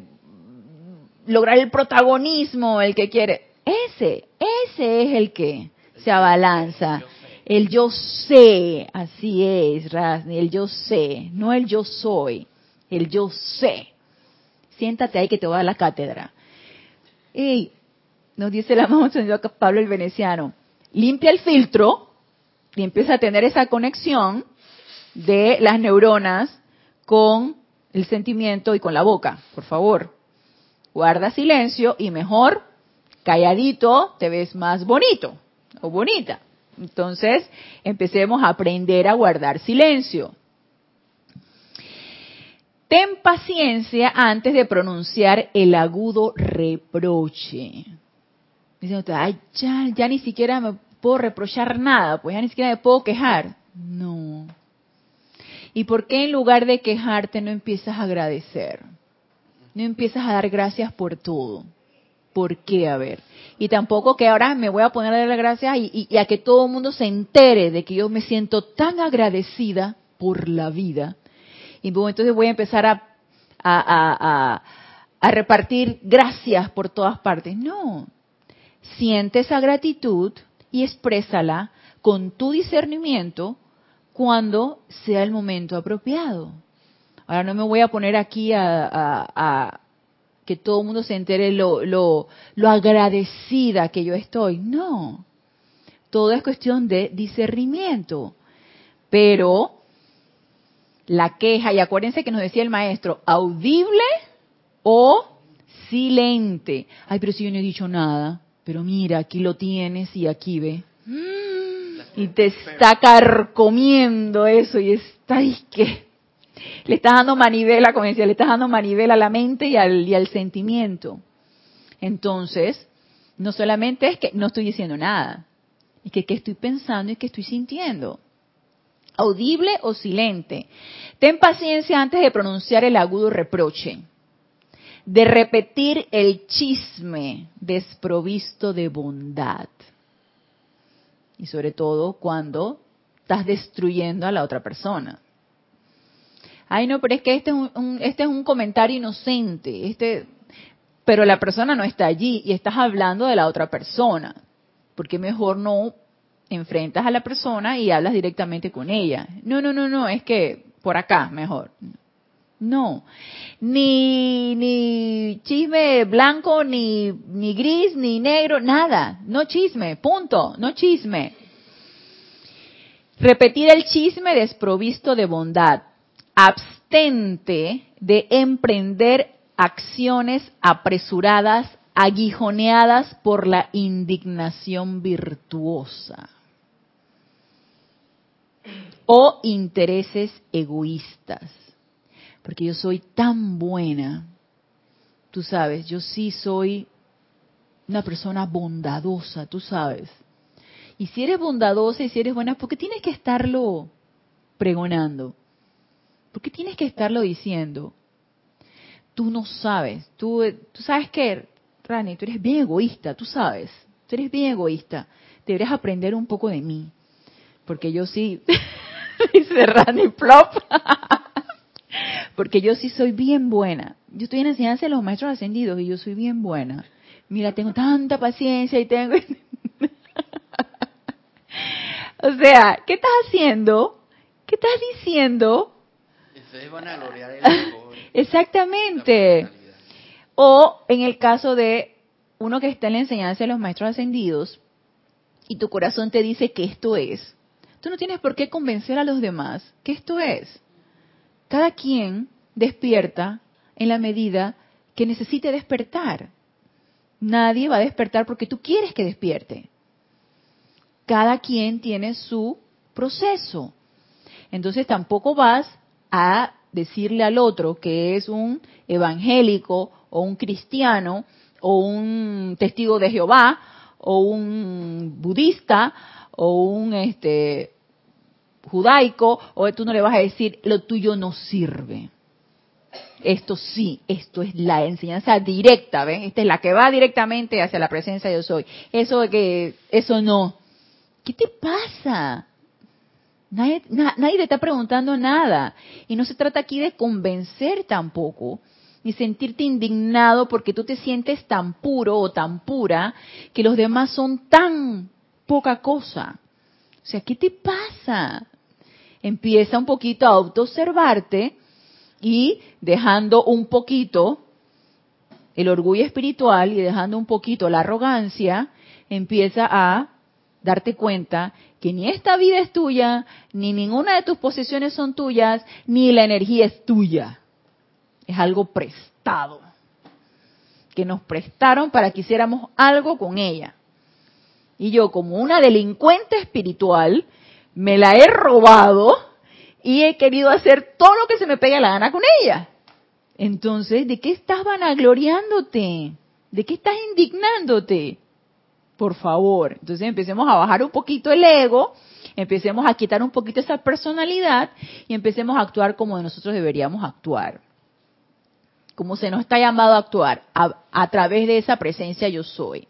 lograr el protagonismo, el que quiere, ese, ese es el que se abalanza. El yo sé, así es, Rasni, el yo sé, no el yo soy, el yo sé. Siéntate ahí que te voy a dar la cátedra. Y nos dice la mamá Pablo el Veneciano, limpia el filtro y empieza a tener esa conexión de las neuronas con el sentimiento y con la boca, por favor. Guarda silencio y mejor calladito te ves más bonito o bonita. Entonces, empecemos a aprender a guardar silencio. ten paciencia antes de pronunciar el agudo reproche. Dicen ustedes, ay, ya, ya ni siquiera me puedo reprochar nada, pues ya ni siquiera me puedo quejar. No. ¿Y por qué en lugar de quejarte no empiezas a agradecer? No empiezas a dar gracias por todo. ¿Por qué? A ver. Y tampoco que ahora me voy a poner a dar las gracias y, y a que todo el mundo se entere de que yo me siento tan agradecida por la vida. Y entonces voy a empezar a, a, a, a repartir gracias por todas partes. No. Siente esa gratitud y exprésala con tu discernimiento cuando sea el momento apropiado. Ahora no me voy a poner aquí a, que todo el mundo se entere lo, lo, lo agradecida que yo estoy. No. Todo es cuestión de discernimiento. Pero la queja, y acuérdense que nos decía el maestro, audible o silente. Ay, pero si yo no he dicho nada, pero mira, aquí lo tienes y aquí ve. Y te está carcomiendo eso y está, y que le estás dando manivela, como decía, le estás dando manivela a la mente y al, y al sentimiento. Entonces, no solamente es que no estoy diciendo nada, es que estoy pensando y qué estoy sintiendo. Audible o silente. Ten paciencia antes de pronunciar el agudo reproche, de repetir el chisme desprovisto de bondad y sobre todo cuando estás destruyendo a la otra persona. Ay, no, pero es que este es un, este es un comentario inocente, este, pero la persona no está allí y estás hablando de la otra persona. porque mejor no enfrentas a la persona y hablas directamente con ella? No, no, no, no, es que por acá mejor. No, ni, ni chisme blanco, ni, ni gris, ni negro, nada. No chisme, punto, no chisme. Repetir el chisme desprovisto de bondad. Abstente de emprender acciones apresuradas, aguijoneadas por la indignación virtuosa o intereses egoístas porque yo soy tan buena. Tú sabes, yo sí soy una persona bondadosa, tú sabes. Y si eres bondadosa y si eres buena, ¿por qué tienes que estarlo pregonando? ¿Por qué tienes que estarlo diciendo? Tú no sabes. Tú, tú sabes que, Rani, tú eres bien egoísta, tú sabes. Tú eres bien egoísta. Deberías aprender un poco de mí. Porque yo sí, dice Rani Plop. Porque yo sí soy bien buena. Yo estoy en enseñanza de los maestros ascendidos y yo soy bien buena. Mira, tengo tanta paciencia y tengo... o sea, ¿qué estás haciendo? ¿Qué estás diciendo? Exactamente. O en el caso de uno que está en la enseñanza de los maestros ascendidos y tu corazón te dice que esto es, tú no tienes por qué convencer a los demás que esto es. Cada quien despierta en la medida que necesite despertar. Nadie va a despertar porque tú quieres que despierte. Cada quien tiene su proceso. Entonces tampoco vas a decirle al otro que es un evangélico o un cristiano o un testigo de Jehová o un budista o un este judaico, o tú no le vas a decir, lo tuyo no sirve. Esto sí, esto es la enseñanza directa, ¿ven? Esta es la que va directamente hacia la presencia de yo soy. Eso que, eso no. ¿Qué te pasa? Nadie, nadie te está preguntando nada. Y no se trata aquí de convencer tampoco, ni sentirte indignado porque tú te sientes tan puro o tan pura que los demás son tan poca cosa. O sea, ¿qué te pasa? empieza un poquito a autoobservarte y dejando un poquito el orgullo espiritual y dejando un poquito la arrogancia, empieza a darte cuenta que ni esta vida es tuya, ni ninguna de tus posesiones son tuyas, ni la energía es tuya. Es algo prestado, que nos prestaron para que hiciéramos algo con ella. Y yo, como una delincuente espiritual, me la he robado y he querido hacer todo lo que se me pegue la gana con ella. Entonces, ¿de qué estás vanagloriándote? ¿De qué estás indignándote? Por favor. Entonces empecemos a bajar un poquito el ego, empecemos a quitar un poquito esa personalidad y empecemos a actuar como nosotros deberíamos actuar. Como se nos está llamado a actuar, a, a través de esa presencia yo soy.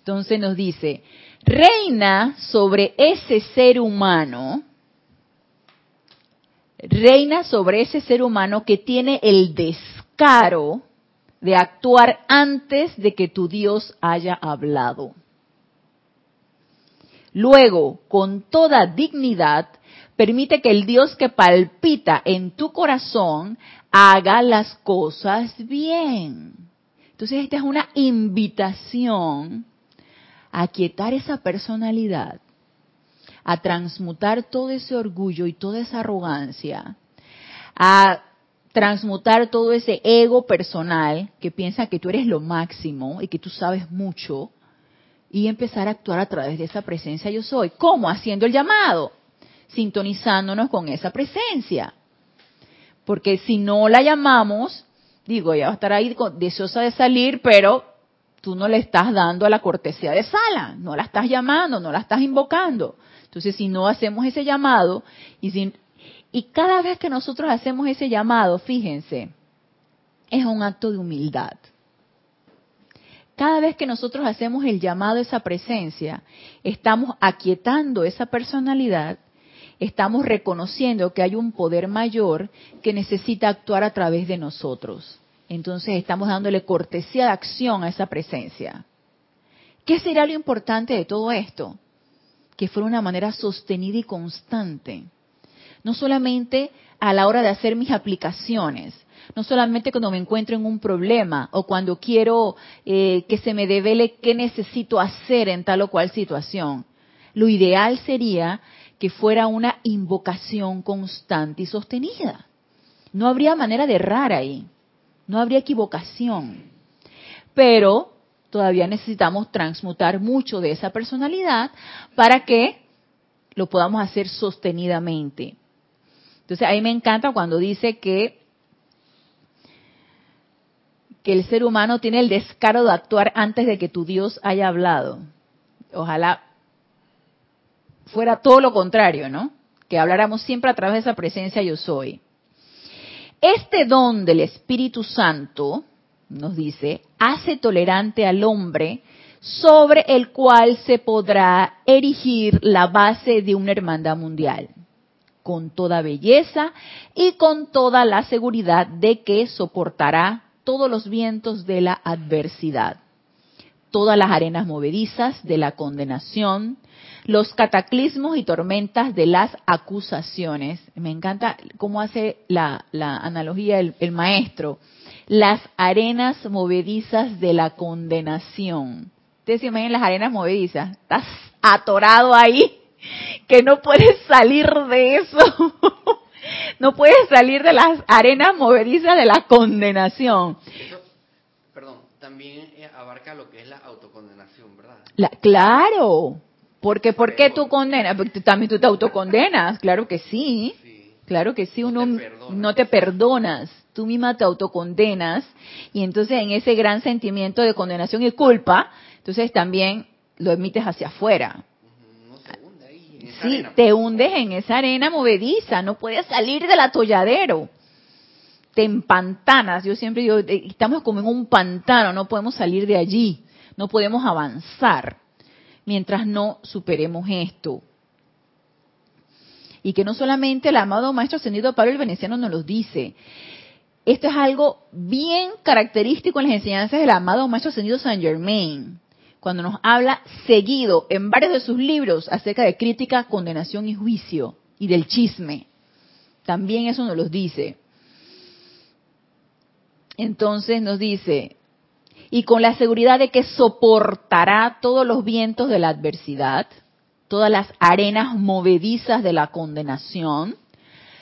Entonces nos dice, reina sobre ese ser humano, reina sobre ese ser humano que tiene el descaro de actuar antes de que tu Dios haya hablado. Luego, con toda dignidad, permite que el Dios que palpita en tu corazón haga las cosas bien. Entonces, esta es una invitación a quietar esa personalidad, a transmutar todo ese orgullo y toda esa arrogancia, a transmutar todo ese ego personal que piensa que tú eres lo máximo y que tú sabes mucho y empezar a actuar a través de esa presencia yo soy. ¿Cómo? Haciendo el llamado, sintonizándonos con esa presencia. Porque si no la llamamos, digo, ella va a estar ahí deseosa de salir, pero tú no le estás dando a la cortesía de sala, no la estás llamando, no la estás invocando. Entonces, si no hacemos ese llamado, y, y cada vez que nosotros hacemos ese llamado, fíjense, es un acto de humildad. Cada vez que nosotros hacemos el llamado a esa presencia, estamos aquietando esa personalidad, estamos reconociendo que hay un poder mayor que necesita actuar a través de nosotros. Entonces estamos dándole cortesía de acción a esa presencia. ¿Qué será lo importante de todo esto? Que fuera una manera sostenida y constante. No solamente a la hora de hacer mis aplicaciones, no solamente cuando me encuentro en un problema o cuando quiero eh, que se me devele qué necesito hacer en tal o cual situación. Lo ideal sería que fuera una invocación constante y sostenida. No habría manera de errar ahí no habría equivocación. Pero todavía necesitamos transmutar mucho de esa personalidad para que lo podamos hacer sostenidamente. Entonces, a mí me encanta cuando dice que, que el ser humano tiene el descaro de actuar antes de que tu Dios haya hablado. Ojalá fuera todo lo contrario, ¿no? Que habláramos siempre a través de esa presencia yo soy. Este don del Espíritu Santo, nos dice, hace tolerante al hombre sobre el cual se podrá erigir la base de una hermandad mundial, con toda belleza y con toda la seguridad de que soportará todos los vientos de la adversidad, todas las arenas movedizas de la condenación, los cataclismos y tormentas de las acusaciones. Me encanta cómo hace la, analogía el, el maestro. Las arenas movedizas de la condenación. Ustedes se imaginan las arenas movedizas. Estás atorado ahí, que no puedes salir de eso. no puedes salir de las arenas movedizas de la condenación. perdón, también abarca lo que es la autocondenación, ¿verdad? La, claro, porque, ¿por qué tú condenas? Porque también tú te autocondenas, claro que sí. Claro que sí, uno no te perdonas, tú misma te autocondenas y entonces en ese gran sentimiento de condenación y culpa, entonces también lo emites hacia afuera. Sí, te hundes en esa arena movediza, no puedes salir del atolladero. Te empantanas, yo siempre digo, eh, estamos como en un pantano, no podemos salir de allí, no podemos avanzar mientras no superemos esto. Y que no solamente el amado Maestro Ascendido Pablo el Veneciano nos lo dice, esto es algo bien característico en las enseñanzas del amado Maestro Ascendido Saint Germain, cuando nos habla seguido en varios de sus libros acerca de crítica, condenación y juicio, y del chisme. También eso nos lo dice. Entonces nos dice, y con la seguridad de que soportará todos los vientos de la adversidad, todas las arenas movedizas de la condenación,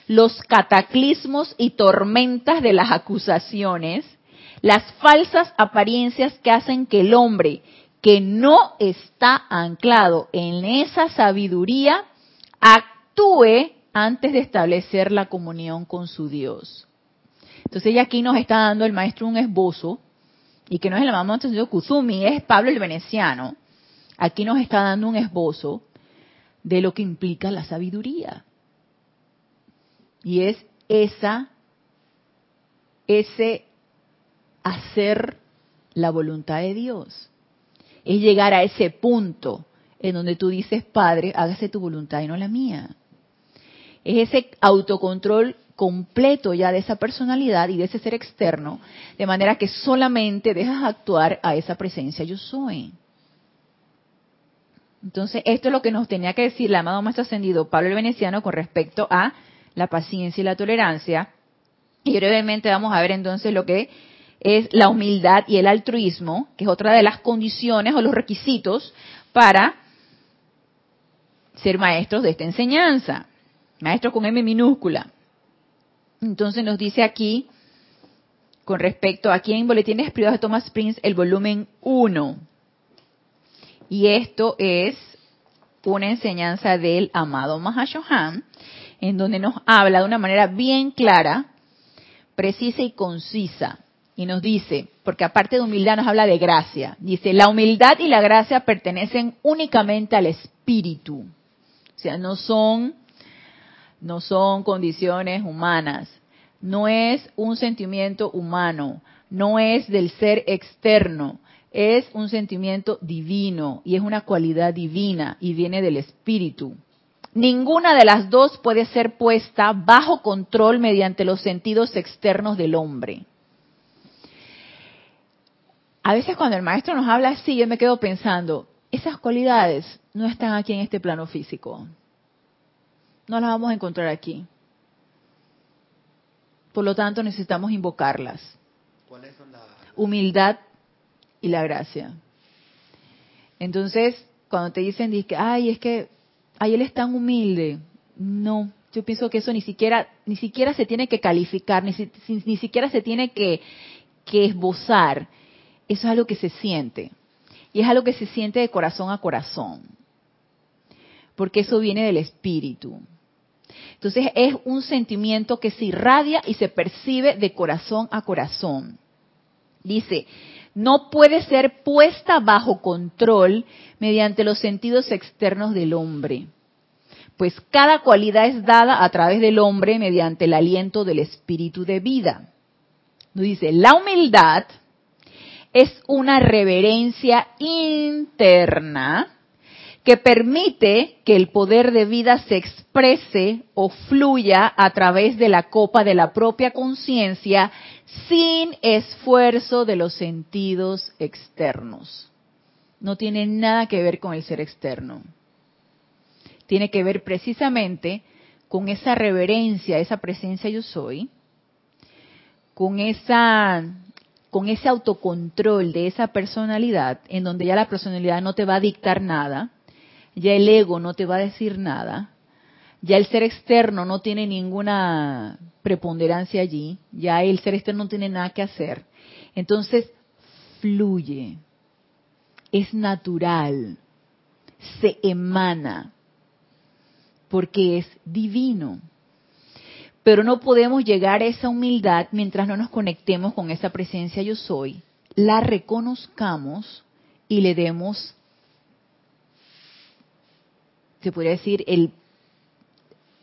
los cataclismos y tormentas de las acusaciones, las falsas apariencias que hacen que el hombre que no está anclado en esa sabiduría actúe antes de establecer la comunión con su Dios. Entonces ella aquí nos está dando el maestro un esbozo, y que no es el amado maestro Kuzumi, es Pablo el Veneciano. Aquí nos está dando un esbozo de lo que implica la sabiduría. Y es esa, ese hacer la voluntad de Dios. Es llegar a ese punto en donde tú dices, Padre, hágase tu voluntad y no la mía. Es ese autocontrol completo ya de esa personalidad y de ese ser externo, de manera que solamente dejas actuar a esa presencia yo soy. Entonces, esto es lo que nos tenía que decir el amado Maestro Ascendido Pablo el Veneciano con respecto a la paciencia y la tolerancia. Y brevemente vamos a ver entonces lo que es la humildad y el altruismo, que es otra de las condiciones o los requisitos para ser maestros de esta enseñanza. Maestros con M minúscula. Entonces nos dice aquí, con respecto aquí en Boletines Privados de Thomas Prince, el volumen 1. Y esto es una enseñanza del amado Mahashohan, en donde nos habla de una manera bien clara, precisa y concisa. Y nos dice, porque aparte de humildad nos habla de gracia. Dice, la humildad y la gracia pertenecen únicamente al espíritu. O sea, no son no son condiciones humanas, no es un sentimiento humano, no es del ser externo, es un sentimiento divino y es una cualidad divina y viene del espíritu. Ninguna de las dos puede ser puesta bajo control mediante los sentidos externos del hombre. A veces cuando el maestro nos habla así, yo me quedo pensando, esas cualidades no están aquí en este plano físico no las vamos a encontrar aquí. Por lo tanto, necesitamos invocarlas. ¿Cuáles son las? Humildad y la gracia. Entonces, cuando te dicen, ay, es que, ay, él es tan humilde. No, yo pienso que eso ni siquiera, ni siquiera se tiene que calificar, ni, ni siquiera se tiene que, que esbozar. Eso es algo que se siente. Y es algo que se siente de corazón a corazón. Porque eso viene del espíritu. Entonces es un sentimiento que se irradia y se percibe de corazón a corazón. Dice, no puede ser puesta bajo control mediante los sentidos externos del hombre, pues cada cualidad es dada a través del hombre mediante el aliento del espíritu de vida. Dice, la humildad es una reverencia interna que permite que el poder de vida se exprese o fluya a través de la copa de la propia conciencia sin esfuerzo de los sentidos externos. No tiene nada que ver con el ser externo. Tiene que ver precisamente con esa reverencia, esa presencia yo soy, con esa con ese autocontrol de esa personalidad en donde ya la personalidad no te va a dictar nada, ya el ego no te va a decir nada, ya el ser externo no tiene ninguna preponderancia allí, ya el ser externo no tiene nada que hacer. Entonces, fluye, es natural, se emana, porque es divino. Pero no podemos llegar a esa humildad mientras no nos conectemos con esa presencia yo soy, la reconozcamos y le demos se podría decir, el,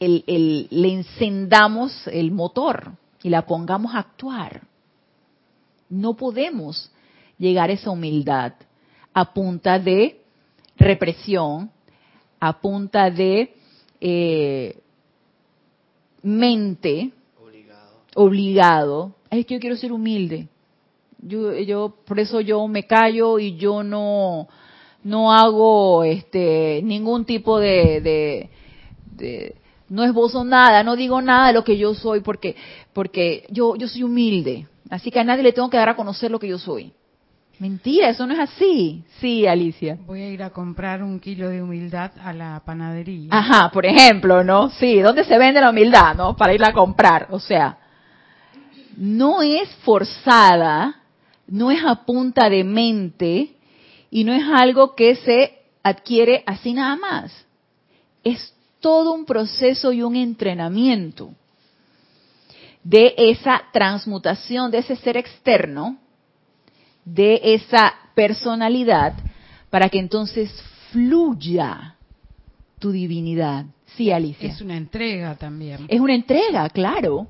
el, le encendamos el motor y la pongamos a actuar. No podemos llegar a esa humildad a punta de represión, a punta de eh, mente obligado. obligado. Es que yo quiero ser humilde. Yo, yo, por eso yo me callo y yo no, no hago este ningún tipo de, de, no esbozo nada, no digo nada de lo que yo soy porque porque yo yo soy humilde, así que a nadie le tengo que dar a conocer lo que yo soy. Mentira, eso no es así. Sí, Alicia. Voy a ir a comprar un kilo de humildad a la panadería. Ajá, por ejemplo, ¿no? Sí, ¿dónde se vende la humildad, no? Para irla a comprar. O sea, no es forzada, no es a punta de mente, y no es algo que se adquiere así nada más. Es todo un proceso y un entrenamiento. de esa transmutación de ese ser externo, de esa personalidad, para que entonces fluya tu divinidad. Sí, Alicia. Es una entrega también. Es una entrega, claro.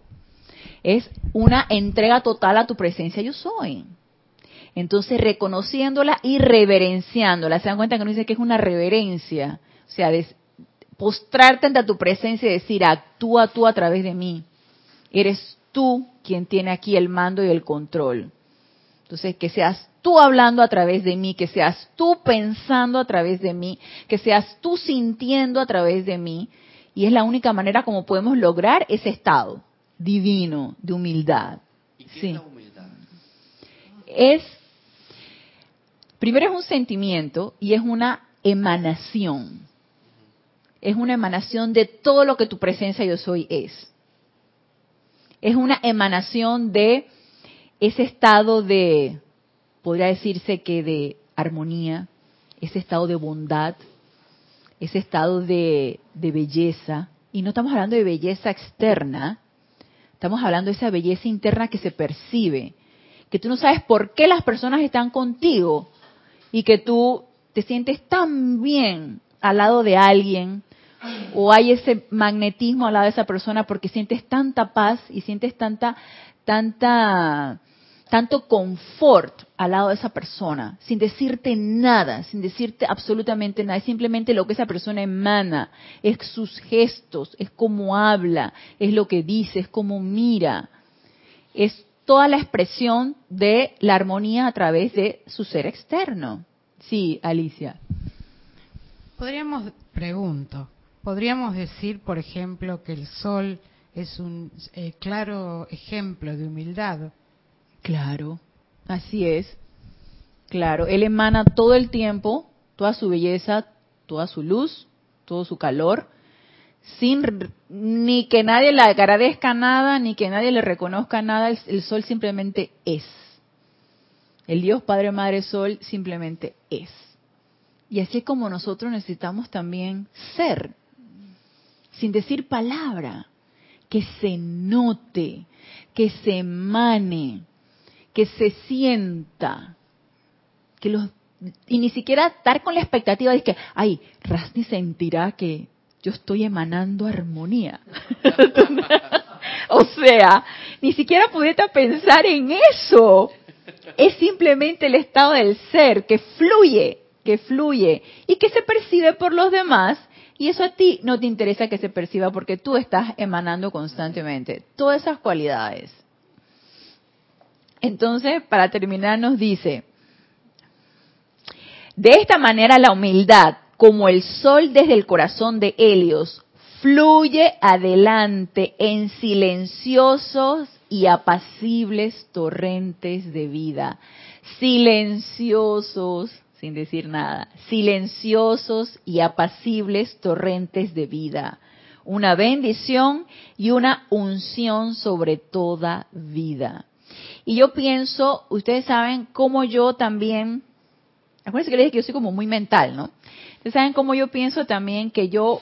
Es una entrega total a tu presencia yo soy. Entonces, reconociéndola y reverenciándola. ¿Se dan cuenta que no dice que es una reverencia? O sea, postrarte ante tu presencia y decir, actúa tú a través de mí. Eres tú quien tiene aquí el mando y el control. Entonces, que seas tú hablando a través de mí, que seas tú pensando a través de mí, que seas tú sintiendo a través de mí. Y es la única manera como podemos lograr ese estado divino de humildad. ¿Y qué Sí. es la humildad? Es, primero es un sentimiento y es una emanación. Es una emanación de todo lo que tu presencia yo soy es. Es una emanación de ese estado de, podría decirse que de armonía, ese estado de bondad, ese estado de, de belleza. Y no estamos hablando de belleza externa, estamos hablando de esa belleza interna que se percibe, que tú no sabes por qué las personas están contigo y que tú te sientes tan bien al lado de alguien o hay ese magnetismo al lado de esa persona porque sientes tanta paz y sientes tanta tanta tanto confort al lado de esa persona, sin decirte nada, sin decirte absolutamente nada, es simplemente lo que esa persona emana, es sus gestos, es cómo habla, es lo que dice, es cómo mira, es toda la expresión de la armonía a través de su ser externo. Sí, Alicia. Podríamos, pregunto, podríamos decir, por ejemplo, que el sol es un eh, claro ejemplo de humildad. Claro, así es. Claro, él emana todo el tiempo, toda su belleza, toda su luz, todo su calor, sin ni que nadie le agradezca nada, ni que nadie le reconozca nada, el sol simplemente es. El Dios Padre Madre Sol simplemente es. Y así es como nosotros necesitamos también ser, sin decir palabra, que se note, que se emane, que se sienta, que los y ni siquiera estar con la expectativa de que, ay, Rasni sentirá que yo estoy emanando armonía. o sea, ni siquiera pudiste pensar en eso. Es simplemente el estado del ser que fluye, que fluye y que se percibe por los demás. Y eso a ti no te interesa que se perciba porque tú estás emanando constantemente todas esas cualidades. Entonces, para terminar, nos dice, de esta manera la humildad, como el sol desde el corazón de Helios, fluye adelante en silenciosos y apacibles torrentes de vida. Silenciosos, sin decir nada, silenciosos y apacibles torrentes de vida. Una bendición y una unción sobre toda vida. Y yo pienso, ustedes saben cómo yo también, acuérdense que les dije que yo soy como muy mental, ¿no? Ustedes saben cómo yo pienso también que yo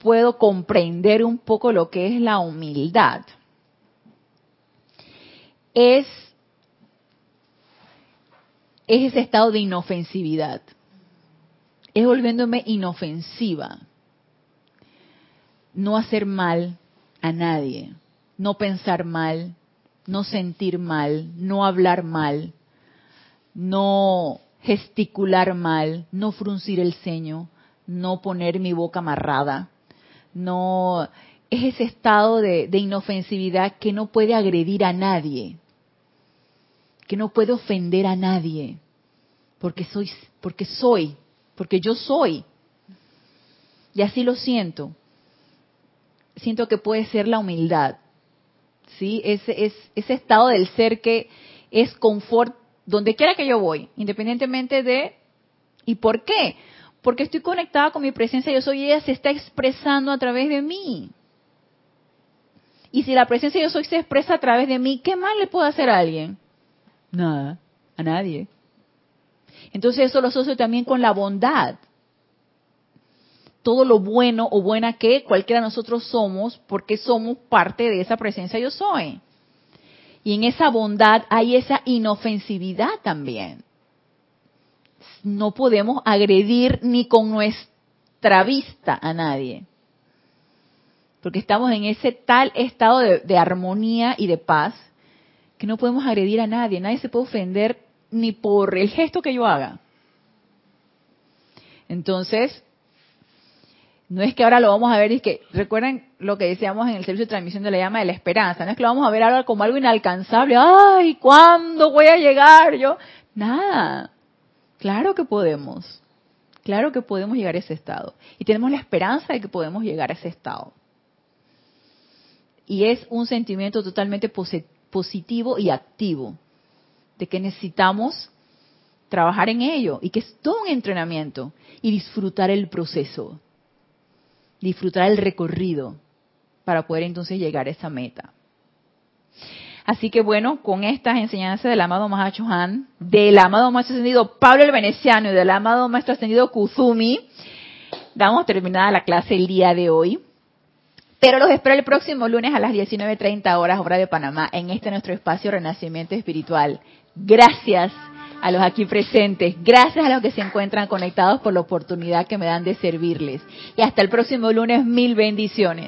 puedo comprender un poco lo que es la humildad. Es, es ese estado de inofensividad. Es volviéndome inofensiva. No hacer mal a nadie. No pensar mal. No sentir mal. No hablar mal. No gesticular mal. No fruncir el ceño. No poner mi boca amarrada. No. Es ese estado de, de inofensividad que no puede agredir a nadie. Que no puede ofender a nadie. Porque soy, porque soy, porque yo soy. Y así lo siento. Siento que puede ser la humildad. ¿Sí? Ese, es, ese estado del ser que es confort donde quiera que yo voy, independientemente de... ¿Y por qué? Porque estoy conectada con mi presencia, yo soy ella, se está expresando a través de mí. Y si la presencia yo soy se expresa a través de mí, ¿qué mal le puedo hacer a alguien? Nada, a nadie. Entonces eso lo asocio también con la bondad. Todo lo bueno o buena que cualquiera de nosotros somos, porque somos parte de esa presencia yo soy. Y en esa bondad hay esa inofensividad también. No podemos agredir ni con nuestra vista a nadie. Porque estamos en ese tal estado de, de armonía y de paz que no podemos agredir a nadie. Nadie se puede ofender ni por el gesto que yo haga. Entonces, no es que ahora lo vamos a ver, es que recuerden lo que decíamos en el servicio de transmisión de la llama de la esperanza, no es que lo vamos a ver ahora como algo inalcanzable, ay, ¿cuándo voy a llegar yo? Nada, claro que podemos, claro que podemos llegar a ese estado. Y tenemos la esperanza de que podemos llegar a ese estado. Y es un sentimiento totalmente positivo y activo, de que necesitamos trabajar en ello y que es todo un entrenamiento y disfrutar el proceso disfrutar el recorrido para poder entonces llegar a esa meta. Así que bueno, con estas enseñanzas del amado Mahacho Han, del amado Maestro Ascendido Pablo el Veneciano y del amado Maestro Ascendido Kuzumi, damos terminada la clase el día de hoy. Pero los espero el próximo lunes a las 19.30 horas, hora de Panamá, en este nuestro espacio Renacimiento Espiritual. Gracias a los aquí presentes, gracias a los que se encuentran conectados por la oportunidad que me dan de servirles. Y hasta el próximo lunes, mil bendiciones.